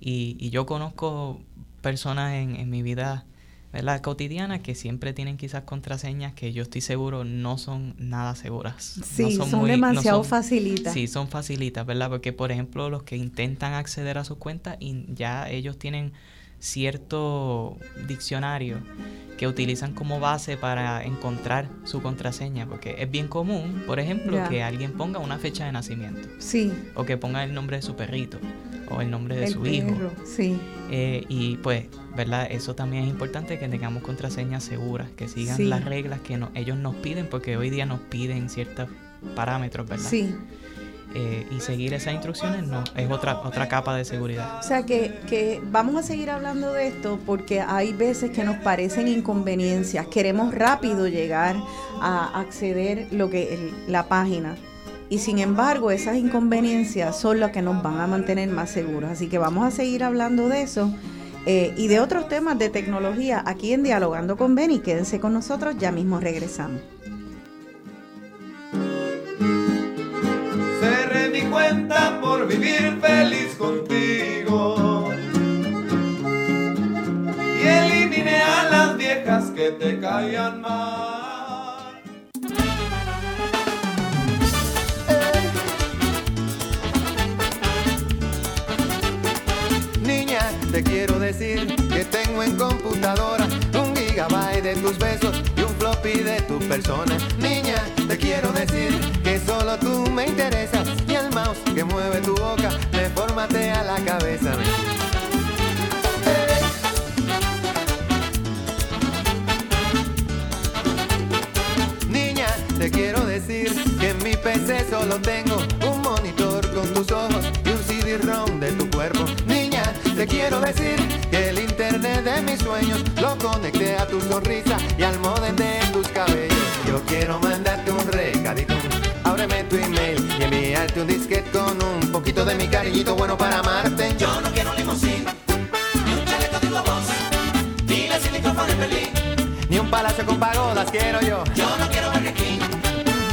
y, y, yo conozco personas en, en mi vida ¿verdad? cotidiana que siempre tienen quizás contraseñas que yo estoy seguro no son nada seguras. Sí, son, demasiado facilitas. Sí, son facilitas, ¿verdad? Porque, por ejemplo, los que intentan acceder a sus cuentas y ya ellos tienen cierto diccionario que utilizan como base para encontrar su contraseña, porque es bien común, por ejemplo, que alguien ponga una fecha de nacimiento. Sí. O que ponga el nombre de su perrito o el nombre de su hijo. Sí. Eh, y pues, ¿verdad? Eso también es importante que tengamos contraseñas seguras, que sigan las reglas que ellos nos piden, porque hoy día nos piden ciertos parámetros, ¿verdad? Sí. Eh, y seguir esas instrucciones no es otra otra capa de seguridad. O sea que, que vamos a seguir hablando de esto porque hay veces que nos parecen inconveniencias. Queremos rápido llegar a acceder lo que la página y sin embargo, esas inconveniencias son las que nos van a mantener más seguros. Así que vamos a seguir hablando de eso eh, y de otros temas de tecnología aquí en Dialogando con Benny. Quédense con nosotros, ya mismo regresamos. Cuenta por vivir feliz contigo. Y eliminé a las viejas que te caían mal. te quiero decir que tengo en computadora un gigabyte de tus besos y un floppy de tu persona. Niña, te quiero decir que solo tú me interesas que mueve tu boca me formatea la cabeza. Niña, te quiero decir que en mi PC solo tengo un monitor con tus ojos y un CD-ROM de tu cuerpo. Te quiero decir que el internet de mis sueños lo conecté a tu sonrisa y al modem de tus cabellos. Yo quiero mandarte un recadito. Ábreme tu email y enviarte un disquete con un poquito de mi cariñito bueno para amarte. Yo no quiero limusina, ni un chaleco de globos, ni la silicona de Berlín. Ni un palacio con pagodas quiero yo. Yo no quiero Burger King,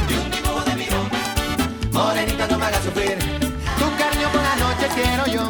ni un dibujo de mirón. Morenita, no me hagas sufrir. Tu cariño por las noches quiero yo.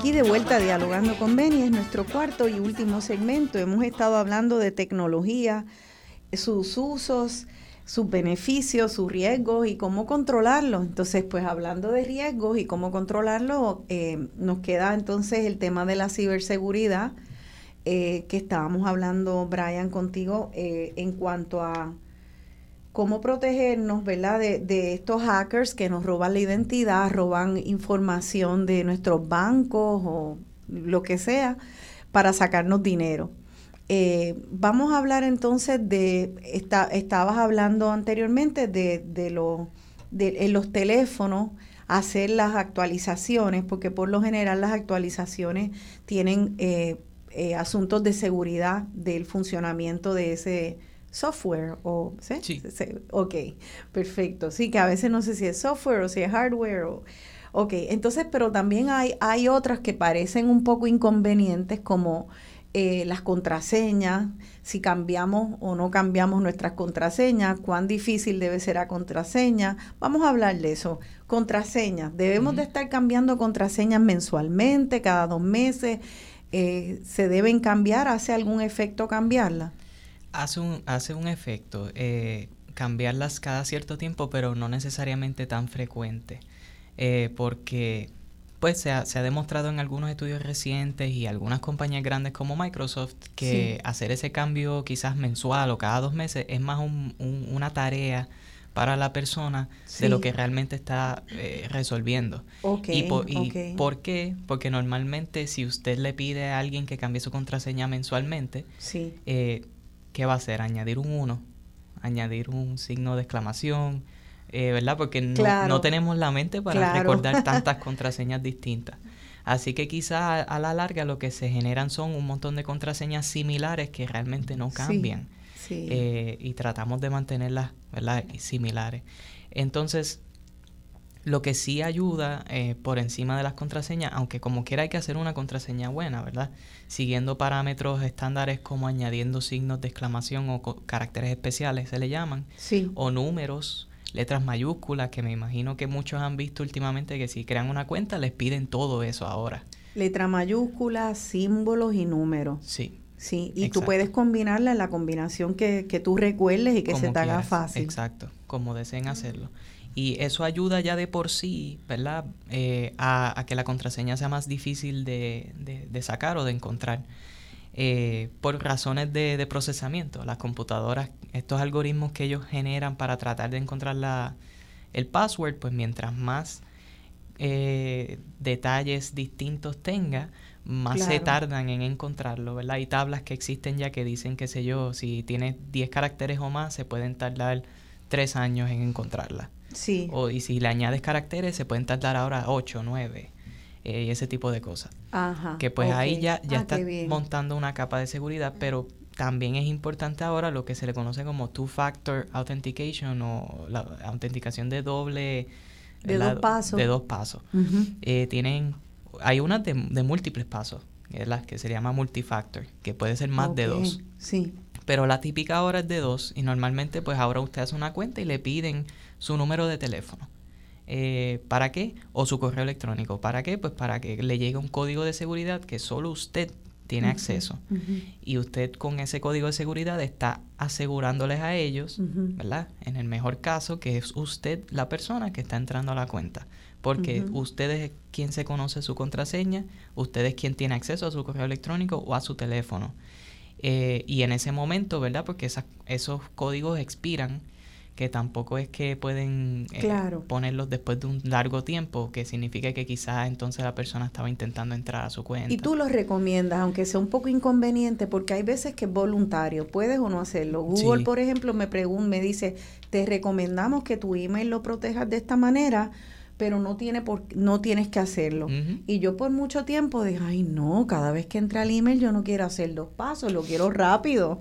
Aquí de vuelta dialogando con Beni es nuestro cuarto y último segmento. Hemos estado hablando de tecnología, sus usos, sus beneficios, sus riesgos y cómo controlarlos. Entonces, pues hablando de riesgos y cómo controlarlos, eh, nos queda entonces el tema de la ciberseguridad, eh, que estábamos hablando, Brian, contigo, eh, en cuanto a cómo protegernos, ¿verdad? De, estos hackers que nos roban la identidad, roban información de nuestros bancos o lo que sea para sacarnos dinero. Eh, vamos a hablar entonces de, esta- estabas hablando anteriormente de, de, lo- de en los teléfonos hacer las actualizaciones, porque por lo general las actualizaciones tienen eh, eh, asuntos de seguridad del funcionamiento de ese software o ¿sí? Sí. Sí, ok perfecto. Sí que a veces no sé si es software o si es hardware o ok entonces pero también hay hay otras que parecen un poco inconvenientes como eh, las contraseñas si cambiamos o no cambiamos nuestras contraseñas cuán difícil debe ser la contraseña. Vamos a hablar de eso contraseñas. Debemos de estar cambiando contraseñas mensualmente cada dos meses eh, se deben cambiar hace algún efecto cambiarlas Hace un, hace un efecto eh, cambiarlas cada cierto tiempo, pero no necesariamente tan frecuente. Eh, porque pues se ha, se ha demostrado en algunos estudios recientes y algunas compañías grandes como Microsoft que Sí. hacer ese cambio quizás mensual o cada dos meses es más un- un- una tarea para la persona Sí. de lo que realmente está eh, resolviendo. ¿Y, po- y por qué? Porque normalmente si usted le pide a alguien que cambie su contraseña mensualmente, Sí, eh, ¿qué va a hacer? Añadir un 1, añadir un signo de exclamación, eh, ¿verdad? Porque no, Claro. no tenemos la mente para Claro. recordar tantas contraseñas distintas. Así que quizás a, la larga lo que se generan son un montón de contraseñas similares que realmente no cambian. sí. Eh, y tratamos de mantenerlas ¿verdad? Similares. Entonces, lo que sí ayuda eh, por encima de las contraseñas, aunque como quiera hay que hacer una contraseña buena, ¿verdad? Siguiendo parámetros estándares como añadiendo signos de exclamación o caracteres especiales, se le llaman, sí. o números, letras mayúsculas, que me imagino que muchos han visto últimamente que si crean una cuenta les piden todo eso ahora. Letra mayúscula, símbolos y números. Sí. Sí, y tú puedes combinarla en la combinación que, que tú recuerdes y que se te haga quieras. fácil. Exacto, como deseen hacerlo. Y eso ayuda ya de por sí, ¿verdad? Eh, a, a que la contraseña sea más difícil de, de- de sacar o de encontrar. Eh, por razones de, de procesamiento. Las computadoras, estos algoritmos que ellos generan para tratar de encontrar la, el password, pues mientras más eh, detalles distintos tenga, más se tardan en encontrarlo, ¿verdad? Hay tablas que existen ya que dicen, qué sé yo, si tienes 10 caracteres o más, se pueden tardar 3 años en encontrarla. Sí, O, y si le añades caracteres, se pueden tardar ahora 8, 9, eh, y ese tipo de cosas. ajá. Que pues ahí ya, ya Ah, está montando una capa de seguridad, pero también es importante ahora lo que se le conoce como two-factor authentication o la autenticación de doble... De dos pasos. De dos pasos. Eh, tienen, hay unas de, de múltiples pasos, que es la que se llama multifactor, que puede ser más de dos. Sí, Pero la típica ahora es de dos y normalmente pues ahora usted hace una cuenta y le piden su número de teléfono. Eh, ¿Para qué? O su correo electrónico. ¿Para qué? Pues para que le llegue un código de seguridad que solo usted tiene acceso. Y usted con ese código de seguridad está asegurándoles a ellos. ¿verdad? En el mejor caso que es usted la persona que está entrando a la cuenta. Porque usted es quien se conoce su contraseña, usted es quien tiene acceso a su correo electrónico o a su teléfono. Eh, y en ese momento, ¿verdad? Porque esas- esos códigos expiran que tampoco es que pueden eh, Claro. ponerlos después de un largo tiempo, que significa que quizás entonces la persona estaba intentando entrar a su cuenta. Y tú los recomiendas, aunque sea un poco inconveniente, porque hay veces que es voluntario, puedes o no hacerlo. Google, Sí. por ejemplo, me pregunta, me dice, te recomendamos que tu email lo protejas de esta manera, pero no tiene por, no tienes que hacerlo. Y yo por mucho tiempo dije, ay no, cada vez que entra al email yo no quiero hacer dos pasos, lo quiero rápido.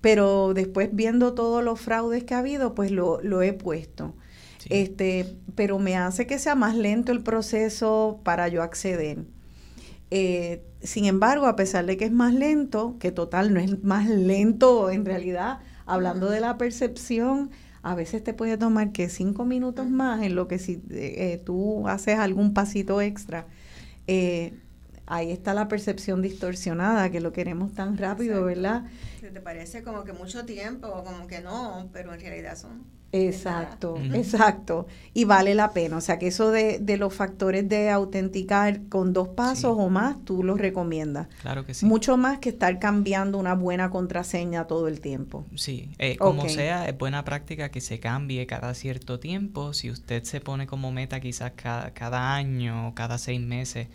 Pero después viendo todos los fraudes que ha habido, pues lo, lo he puesto. Sí. Este, pero me hace que sea más lento el proceso para yo acceder. Eh, sin embargo, a pesar de que es más lento, que total no es más lento en realidad, hablando de la percepción, a veces te puede tomar que cinco minutos más en lo que si eh, tú haces algún pasito extra. eh, ahí está la percepción distorsionada, que lo queremos tan rápido, Exacto. ¿verdad? Te parece como que mucho tiempo, o como que no, pero en realidad son. Exacto, exacto. Y vale la pena. O sea, que eso de, de los factores de autenticar con dos pasos Sí. o más, tú los recomiendas. Claro que sí. Mucho más que estar cambiando una buena contraseña todo el tiempo. Sí, eh, como sea, es buena práctica que se cambie cada cierto tiempo. Si usted se pone como meta quizás cada, cada año o cada seis meses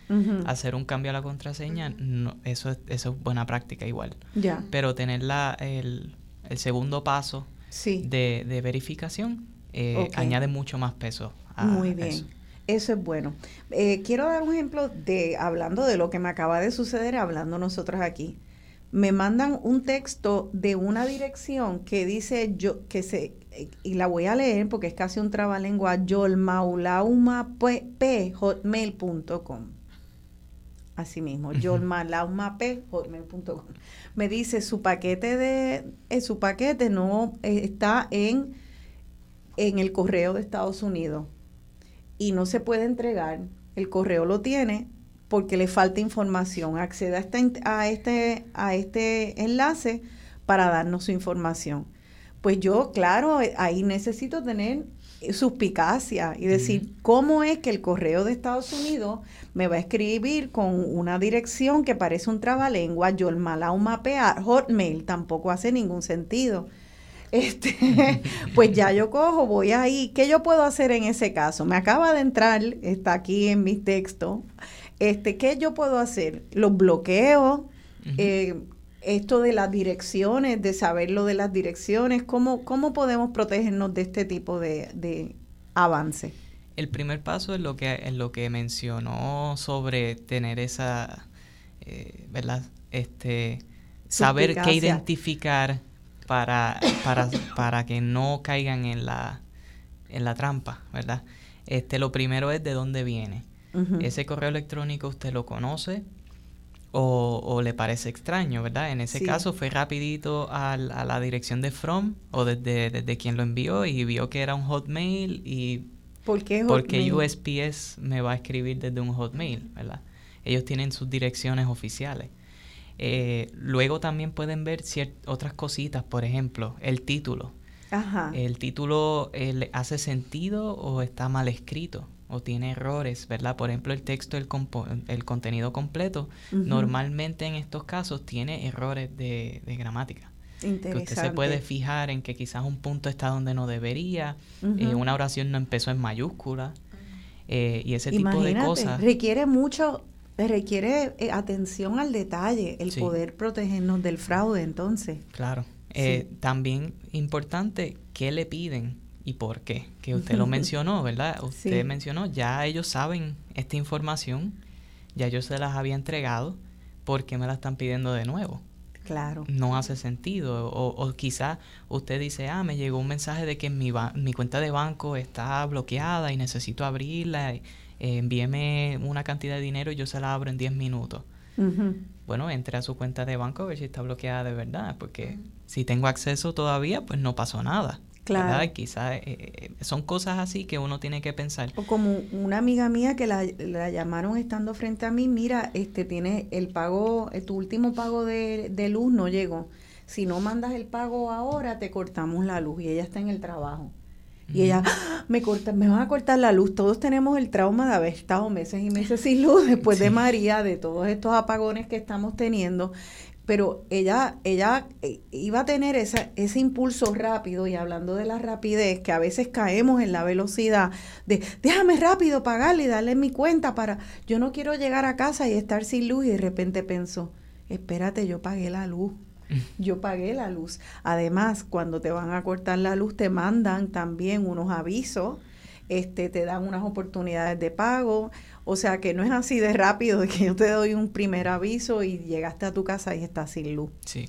hacer un cambio a la contraseña, no, eso, es, eso es buena práctica igual. Ya, Pero tener la, el, el segundo paso sí. de, de verificación eh, añade mucho más peso a Muy bien. eso. Eso es bueno. Eh, quiero dar un ejemplo de, hablando de lo que me acaba de suceder, hablando nosotros aquí. Me mandan un texto de una dirección que dice yo, que se, y la voy a leer porque es casi un trabalengua, yolmaulaumap.hotmail.com. Así mismo, yolmaulaumap.hotmail.com. Me dice su paquete de, eh, su paquete no eh, está en, en el correo de Estados Unidos y no se puede entregar. El correo lo tiene porque le falta información. Acceda a este, a este, a este enlace para darnos su información. Pues yo, claro, ahí necesito tener suspicacia y decir, ¿cómo es que el correo de Estados Unidos me va a escribir con una dirección que parece un trabalengua, yolmalaumapea, hotmail? Tampoco hace ningún sentido. Este, pues ya yo cojo, voy ahí. ¿Qué yo puedo hacer en ese caso? Me acaba de entrar, está aquí en mis textos. Este, ¿qué yo puedo hacer? Los bloqueos, Ujú. eh, esto de las direcciones, de saber lo de las direcciones, ¿cómo, cómo podemos protegernos de este tipo de, de avance? El primer paso es lo que, es lo que mencionó sobre tener esa, eh, ¿verdad? Este, saber qué identificar para, para, para que no caigan en la, en la trampa, ¿verdad? Este, lo primero es de dónde viene. Ese correo electrónico usted lo conoce o, o le parece extraño, ¿verdad? En ese Sí. caso fue rapidito al- a, la dirección de From o desde, desde quien lo envió y vio que era un hotmail y ¿Por qué porque? USPS me va a escribir desde un hotmail, ¿verdad? Ellos tienen sus direcciones oficiales. Eh, luego también pueden ver otras cositas, por ejemplo, el título. Ajá. ¿El título eh, le hace sentido o está mal escrito? O tiene errores, ¿verdad? Por ejemplo, el texto, el, el contenido completo, normalmente en estos casos tiene errores de, de gramática. Que usted se puede fijar en que quizás un punto está donde no debería, eh, una oración no empezó en mayúscula, eh, y ese tipo de cosas. requiere mucho, requiere eh, atención al detalle, el Sí. poder protegernos del fraude, entonces. Claro. Eh, También importante, ¿qué le piden y por qué? Que usted lo mencionó, ¿verdad? Usted Sí. mencionó, ya ellos saben esta información, ya yo se las había entregado, ¿por qué me la están pidiendo de nuevo? Claro. No hace sentido. O, o quizá usted dice, ah, me llegó un mensaje de que mi, mi cuenta de banco está bloqueada y necesito abrirla. eh, envíeme una cantidad de dinero y yo se la abro en 10 minutos. Bueno, entre a su cuenta de banco a ver si está bloqueada de verdad, porque si tengo acceso todavía, pues no pasó nada. Claro. Quizás eh, son cosas así que uno tiene que pensar. O como una amiga mía que la, la llamaron estando frente a mí, mira, este tiene el pago, eh, tu último pago de, de luz no llegó. Si no mandas el pago ahora, te cortamos la luz y ella está en el trabajo. Y ella, "Ah, me corta, me van a cortar la luz. Todos tenemos el trauma de haber estado meses y meses sin luz después de. María, de todos estos apagones que estamos teniendo. Pero ella, ella eh, iba a tener esa, ese impulso rápido y hablando de la rapidez, que a veces caemos en la velocidad de déjame rápido pagarle y darle mi cuenta para, yo no quiero llegar a casa y estar sin luz y de repente pensó, espérate, yo pagué la luz. Yo pagué la luz. Además, cuando te van a cortar la luz, te mandan también unos avisos, este, te dan unas oportunidades de pago. O sea que no es así de rápido de que yo te doy un primer aviso y llegaste a tu casa y estás sin luz. Sí.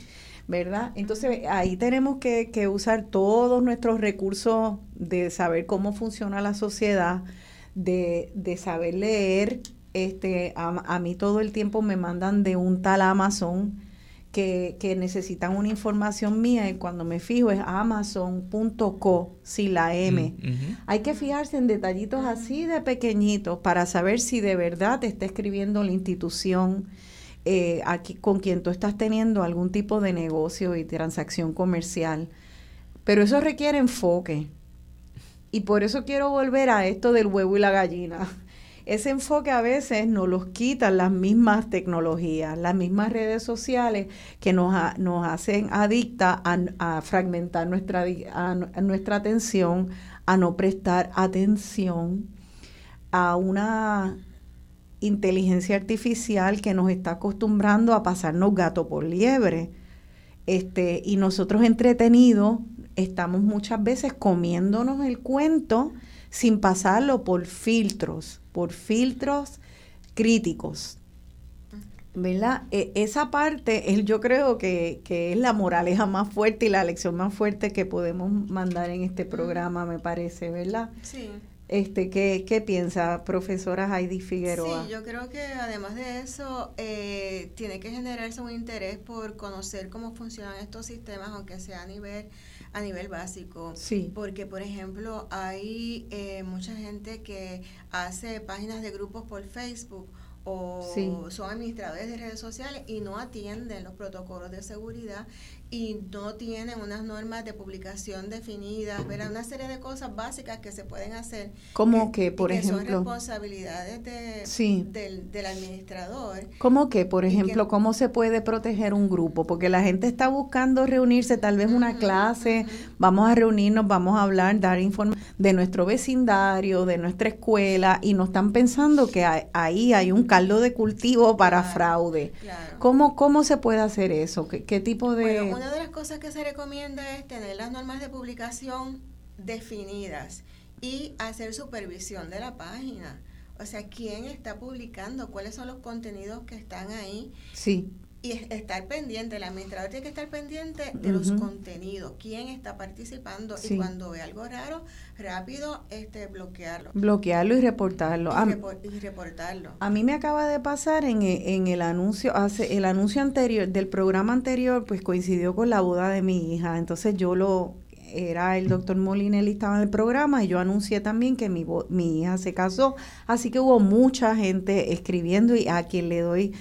¿Verdad? Entonces ahí tenemos que, que usar todos nuestros recursos de saber cómo funciona la sociedad, de, de saber leer. Este, a, a mí todo el tiempo me mandan de un tal Amazon que, que, necesitan una información mía y cuando me fijo es amazon.co, si la M. Mm, Hay que fijarse en detallitos así de pequeñitos para saber si de verdad te está escribiendo la institución eh, aquí, con quien tú estás teniendo algún tipo de negocio y transacción comercial. Pero eso requiere enfoque. Y por eso quiero volver a esto del huevo y la gallina ese enfoque a veces nos los quitan las mismas tecnologías, las mismas redes sociales que nos, nos hacen adicta a, fragmentar nuestra, nuestra atención, a no prestar atención a una inteligencia artificial que nos está acostumbrando a pasarnos gato por liebre. Este, y nosotros entretenidos estamos muchas veces comiéndonos el cuento sin pasarlo por filtros por filtros críticos. ¿Verdad? E, esa parte es, yo creo que, es la moraleja más fuerte y la lección más fuerte que podemos mandar en este programa, me parece, ¿verdad? Sí. Este, ¿qué, ¿Qué piensa profesora Heidi Figueroa? Sí, yo creo que además de eso, eh, tiene que generarse un interés por conocer cómo funcionan estos sistemas, aunque sea a nivel a nivel básico. Sí. Porque, por ejemplo, hay eh, mucha gente que hace páginas de grupos por Facebook o son administradores de redes sociales y no atienden los protocolos de seguridad y no tienen unas normas de publicación definidas, ¿verdad? Una serie de cosas básicas que se pueden hacer. ¿Cómo que, por ejemplo? Son responsabilidades de, del, del, administrador. ¿Cómo que, por ejemplo, cómo se puede proteger un grupo? Porque la gente está buscando reunirse, tal vez una clase, vamos a reunirnos, vamos a hablar, dar información de nuestro vecindario, de nuestra escuela, y no están pensando que ahí hay un caldo de cultivo para fraude. ¿Cómo, ¿Cómo se puede hacer eso? ¿Qué, qué tipo de...? Una de las cosas que se recomienda es tener las normas de publicación definidas y hacer supervisión de la página. O sea, quién está publicando, cuáles son los contenidos que están ahí. Sí y estar pendiente, el administrador tiene que estar pendiente de los contenidos, quién está participando y cuando ve algo raro, rápido este bloquearlo. Bloquearlo y reportarlo. Y, reportarlo. A mí me acaba de pasar en, en, el anuncio, hace el anuncio anterior, del programa anterior, pues coincidió con la boda de mi hija, entonces yo lo era el doctor Molinelli estaba en el programa y yo anuncié también que mi, mi hija se casó, así que hubo mucha gente escribiendo y a quien le doy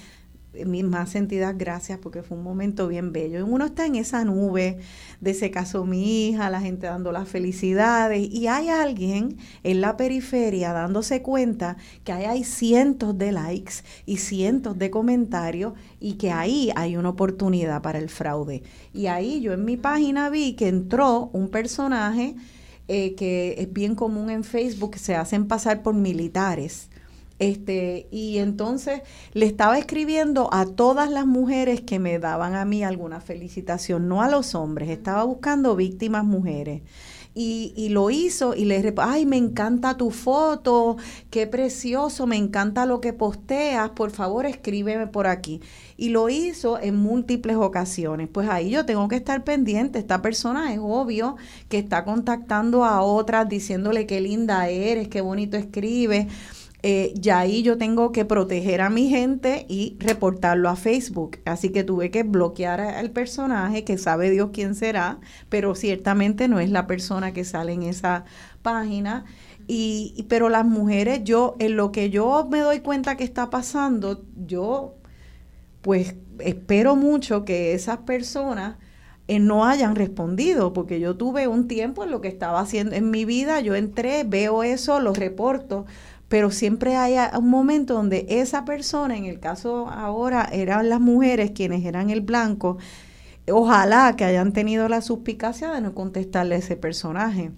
mis más sentidas gracias porque fue un momento bien bello. Uno está en esa nube de se casó mi hija, la gente dando las felicidades y hay alguien en la periferia dándose cuenta que ahí hay cientos de likes y cientos de comentarios y que ahí hay una oportunidad para el fraude. Y ahí yo en mi página vi que entró un personaje eh, que es bien común en Facebook, se hacen pasar por militares este, y entonces le estaba escribiendo a todas las mujeres que me daban a mí alguna felicitación, no a los hombres, estaba buscando víctimas mujeres. Y, y, lo hizo y le ay, me encanta tu foto, qué precioso, me encanta lo que posteas, por favor escríbeme por aquí. Y lo hizo en múltiples ocasiones. Pues ahí yo tengo que estar pendiente, esta persona es obvio que está contactando a otras diciéndole qué linda eres, qué bonito escribes eh, ya ahí yo tengo que proteger a mi gente y reportarlo a Facebook. Así que tuve que bloquear al personaje, que sabe Dios quién será, pero ciertamente no es la persona que sale en esa página. Y, pero las mujeres, yo, en lo que yo me doy cuenta que está pasando, yo pues espero mucho que esas personas eh, no hayan respondido, porque yo tuve un tiempo en lo que estaba haciendo en mi vida, yo entré, veo eso, lo reporto, pero siempre hay un momento donde esa persona, en el caso ahora eran las mujeres quienes eran el blanco, ojalá que hayan tenido la suspicacia de no contestarle a ese personaje.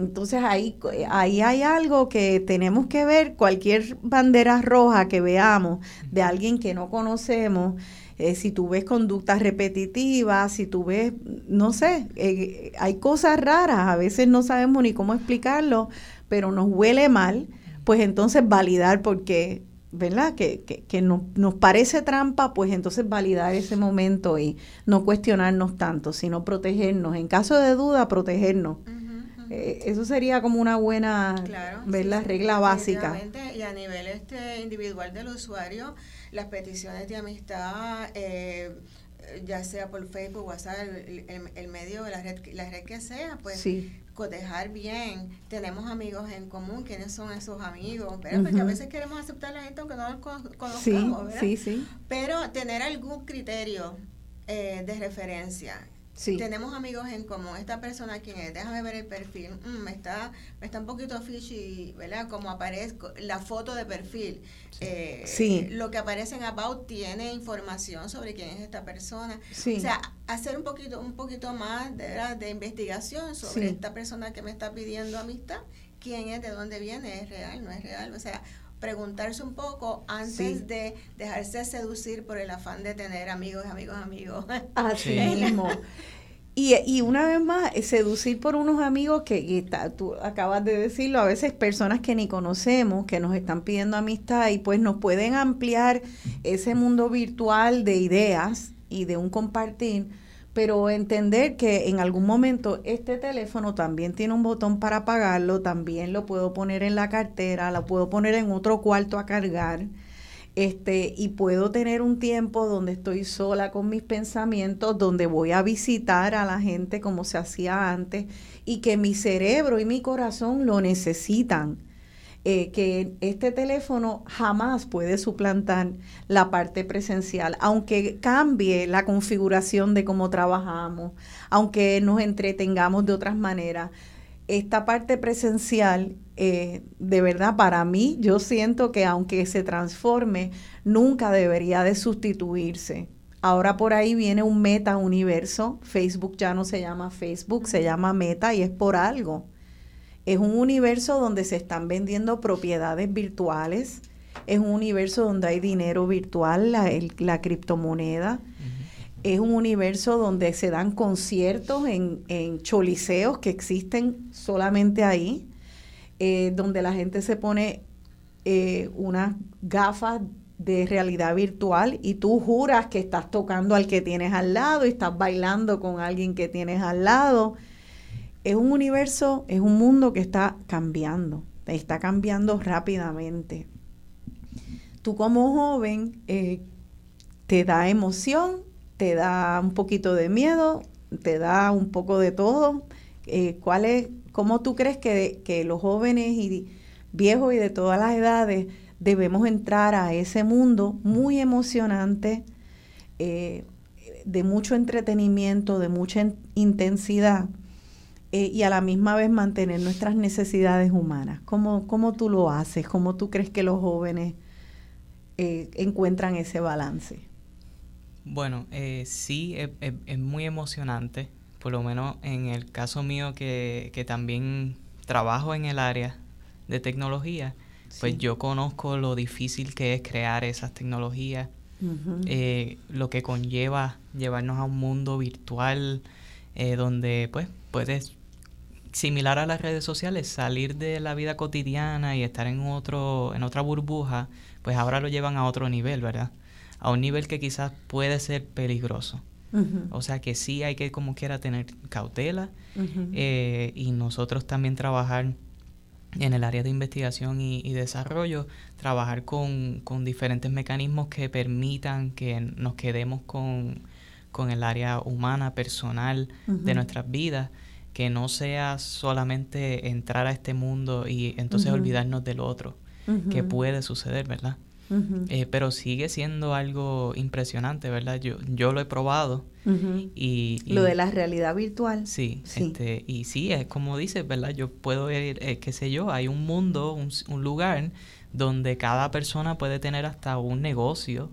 Entonces ahí, ahí hay algo que tenemos que ver, cualquier bandera roja que veamos de alguien que no conocemos, eh, si tú ves conductas repetitivas, si tú ves, no sé, eh, hay cosas raras, a veces no sabemos ni cómo explicarlo, pero nos huele mal, pues entonces validar porque, ¿verdad? Que, que, que nos parece trampa, pues entonces validar ese momento y no cuestionarnos tanto, sino protegernos. En caso de duda, protegernos. Eh, eso sería como una buena ver la regla básica. Y a nivel este individual del usuario, las peticiones de amistad, eh, ya sea por Facebook, WhatsApp, el, el, medio, la red, la red que sea, pues cotejar bien. Tenemos amigos en común, ¿quiénes son esos amigos? Porque a veces queremos aceptar a la gente aunque no los conozcamos, sí, Sí, Pero tener algún criterio eh, de referencia tenemos amigos en común. Esta persona, ¿quién es? Déjame ver el perfil. Mm, está, está un poquito fishy, ¿verdad? Como aparece la foto de perfil. Eh, sí. Lo que aparece en About tiene información sobre quién es esta persona. O sea, hacer un poquito, un poquito más de, de investigación sobre esta persona que me está pidiendo amistad. ¿Quién es? ¿De dónde viene? ¿Es real? ¿No es real? O sea, preguntarse un poco antes de dejarse seducir por el afán de tener amigos, amigos, amigos. Así mismo. Y, y, una vez más, seducir por unos amigos que, tú acabas de decirlo, a veces personas que ni conocemos, que nos están pidiendo amistad y pues nos pueden ampliar ese mundo virtual de ideas y de un compartir pero entender que en algún momento este teléfono también tiene un botón para apagarlo, también lo puedo poner en la cartera, lo puedo poner en otro cuarto a cargar, este, y puedo tener un tiempo donde estoy sola con mis pensamientos, donde voy a visitar a la gente como se hacía antes, y que mi cerebro y mi corazón lo necesitan eh, que este teléfono jamás puede suplantar la parte presencial, aunque cambie la configuración de cómo trabajamos, aunque nos entretengamos de otras maneras. Esta parte presencial, eh, de verdad, para mí, yo siento que aunque se transforme, nunca debería de sustituirse. Ahora por ahí viene un meta universo. Facebook ya no se llama Facebook, se llama meta y es por algo es un universo donde se están vendiendo propiedades virtuales, es un universo donde hay dinero virtual, la, la criptomoneda. Es un universo donde se dan conciertos en, en choliseos que existen solamente ahí, eh, donde la gente se pone eh, unas gafas de realidad virtual y tú juras que estás tocando al que tienes al lado y estás bailando con alguien que tienes al lado es un universo, es un mundo que está cambiando, está cambiando rápidamente. Tú como joven eh, te da emoción, te da un poquito de miedo, te da un poco de todo. Eh, ¿cuál es, ¿Cómo tú crees que, que los jóvenes y viejos y de todas las edades debemos entrar a ese mundo muy emocionante, eh, de mucho entretenimiento, de mucha intensidad? Eh, y a la misma vez mantener nuestras necesidades humanas. ¿Cómo, cómo tú lo haces? ¿Cómo tú crees que los jóvenes eh, encuentran ese balance? Bueno, eh, sí, es, muy emocionante, por lo menos en el caso mío que, que también trabajo en el área de tecnología, pues yo conozco lo difícil que es crear esas tecnologías, lo que conlleva llevarnos a un mundo virtual donde pues puedes similar a las redes sociales, salir de la vida cotidiana y estar en otro, en otra burbuja, pues ahora lo llevan a otro nivel, ¿verdad? A un nivel que quizás puede ser peligroso. O sea que sí hay que como quiera tener cautela eh, y nosotros también trabajar en el área de investigación y, desarrollo, trabajar con, con, diferentes mecanismos que permitan que nos quedemos con, con el área humana, personal de nuestras vidas que no sea solamente entrar a este mundo y entonces olvidarnos del otro, que puede suceder, ¿verdad? eh, pero sigue siendo algo impresionante, ¿verdad? Yo, yo lo he probado. y, Lo de la realidad virtual. Sí, Este, y sí, es como dices, ¿verdad? Yo puedo ir, eh, qué sé yo, hay un mundo, un, un, lugar donde cada persona puede tener hasta un negocio.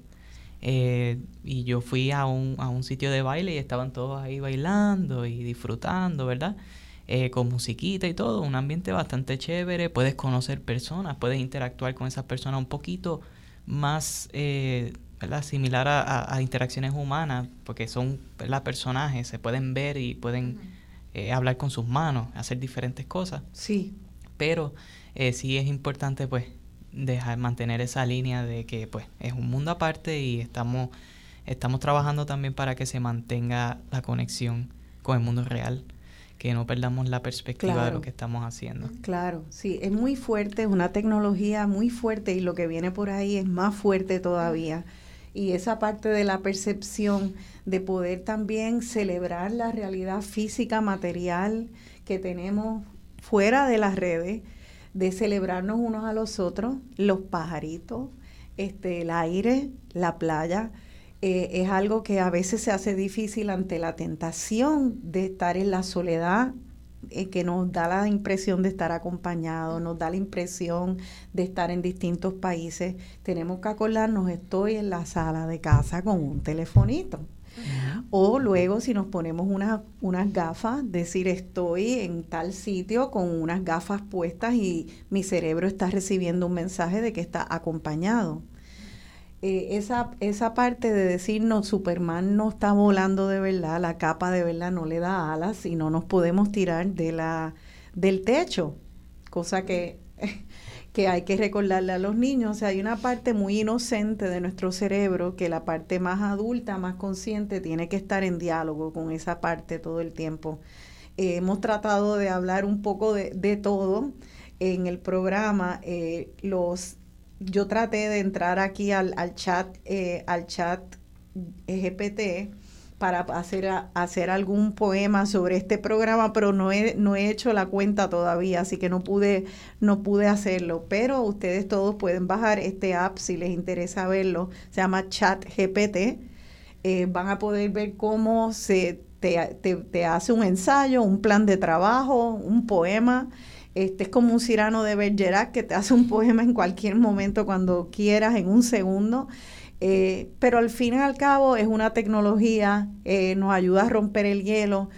Eh, y yo fui a un, a un sitio de baile y estaban todos ahí bailando y disfrutando, ¿verdad? Eh, con musiquita y todo, un ambiente bastante chévere, puedes conocer personas, puedes interactuar con esas personas un poquito más eh, ¿verdad? similar a, interacciones humanas, porque son ¿verdad? personajes, se pueden ver y pueden eh, hablar con sus manos, hacer diferentes cosas. Sí. Pero sí es importante pues dejar mantener esa línea de que pues es un mundo aparte y estamos estamos trabajando también para que se mantenga la conexión con el mundo real que no perdamos la perspectiva de lo que estamos haciendo. Claro, sí, es muy fuerte, es una tecnología muy fuerte y lo que viene por ahí es más fuerte todavía. Y esa parte de la percepción de poder también celebrar la realidad física, material que tenemos fuera de las redes, de celebrarnos unos a los otros, los pajaritos, este, el aire, la playa, eh, es algo que a veces se hace difícil ante la tentación de estar en la soledad, eh, que nos da la impresión de estar acompañado, nos da la impresión de estar en distintos países. Tenemos que acordarnos, estoy en la sala de casa con un telefonito. O luego si nos ponemos unas, unas gafas, decir estoy en tal sitio con unas gafas puestas y mi cerebro está recibiendo un mensaje de que está acompañado. Eh, esa, esa parte de decir, no, Superman no está volando de verdad, la capa de verdad no le da alas y no nos podemos tirar de la, del techo, cosa que, que hay que recordarle a los niños. O sea, hay una parte muy inocente de nuestro cerebro que la parte más adulta, más consciente, tiene que estar en diálogo con esa parte todo el tiempo. Eh, hemos tratado de hablar un poco de, de todo en el programa. Eh, los yo traté de entrar aquí al, al chat, eh, al chat GPT para hacer, hacer algún poema sobre este programa, pero no he, no he hecho la cuenta todavía, así que no pude, no pude hacerlo. Pero ustedes todos pueden bajar este app si les interesa verlo. Se llama Chat GPT. Eh, van a poder ver cómo se te, te, te hace un ensayo, un plan de trabajo, un poema este es como un cirano de Bergerac que te hace un poema en cualquier momento, cuando quieras, en un segundo. Eh, pero al fin y al cabo es una tecnología, eh, nos ayuda a romper el hielo.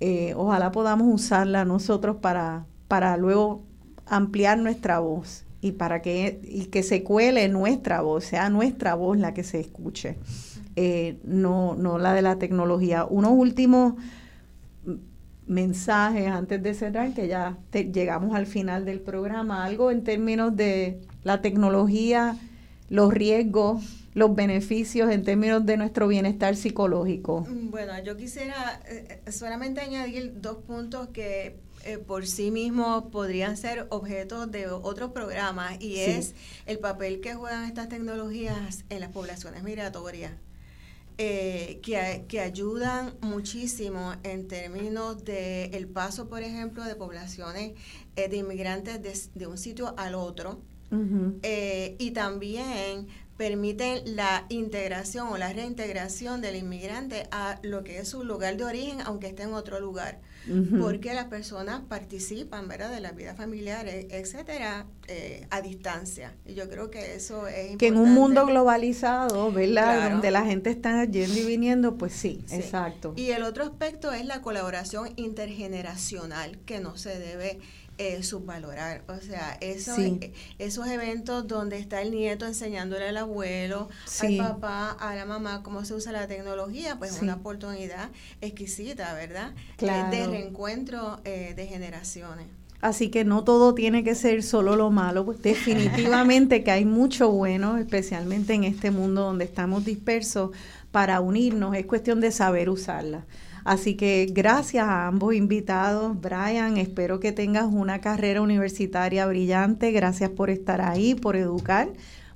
Eh, ojalá podamos usarla nosotros para, para luego ampliar nuestra voz y para que, y que se cuele nuestra voz, sea nuestra voz la que se escuche, no, no la de la tecnología. Unos últimos mensajes antes de cerrar, que ya llegamos al final del programa, algo en términos de la tecnología, los riesgos, los beneficios en términos de nuestro bienestar psicológico. Bueno, yo quisiera eh, eh, solamente añadir dos puntos que eh, por sí mismos podrían ser objetos de otros programas y es el papel que juegan estas tecnologías en las poblaciones migratorias. Eh, que, que, ayudan muchísimo en términos de el paso, por ejemplo, de poblaciones eh, de inmigrantes de, un sitio al otro. Eh, y también permiten la integración o la reintegración del inmigrante a lo que es su lugar de origen, aunque esté en otro lugar porque las personas participan, ¿verdad?, de la vida familiar, etcétera, eh, a distancia. Y yo creo que eso es importante. Que en un mundo globalizado, ¿verdad?, donde la gente está yendo y viniendo, pues sí, exacto. Y el otro aspecto es la colaboración intergeneracional, que no se debe eh, subvalorar. O sea, eso, eh, esos eventos donde está el nieto enseñándole al abuelo, al papá, a la mamá cómo se usa la tecnología, pues es una oportunidad exquisita, ¿verdad? Claro. De reencuentro eh, de generaciones. Así que no todo tiene que ser solo lo malo, pues definitivamente que hay mucho bueno, especialmente en este mundo donde estamos dispersos, para unirnos, es cuestión de saber usarla. Así que gracias a ambos invitados. Brian, espero que tengas una carrera universitaria brillante. Gracias por estar ahí, por educar,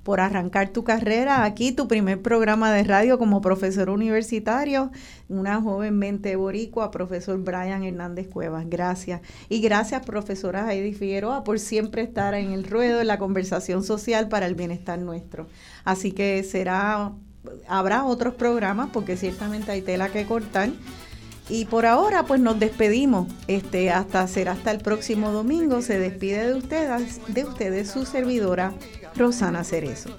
por arrancar tu carrera aquí, tu primer programa de radio como profesor universitario, una joven mente boricua, profesor Brian Hernández Cuevas. Gracias. Y gracias, profesora Heidi Figueroa, por siempre estar en el ruedo, en la conversación social para el bienestar nuestro. Así que será, habrá otros programas porque ciertamente hay tela que cortar. Y por ahora, pues nos despedimos. Este, hasta será hasta el próximo domingo. Se despide de ustedes, de ustedes su servidora, Rosana Cerezo.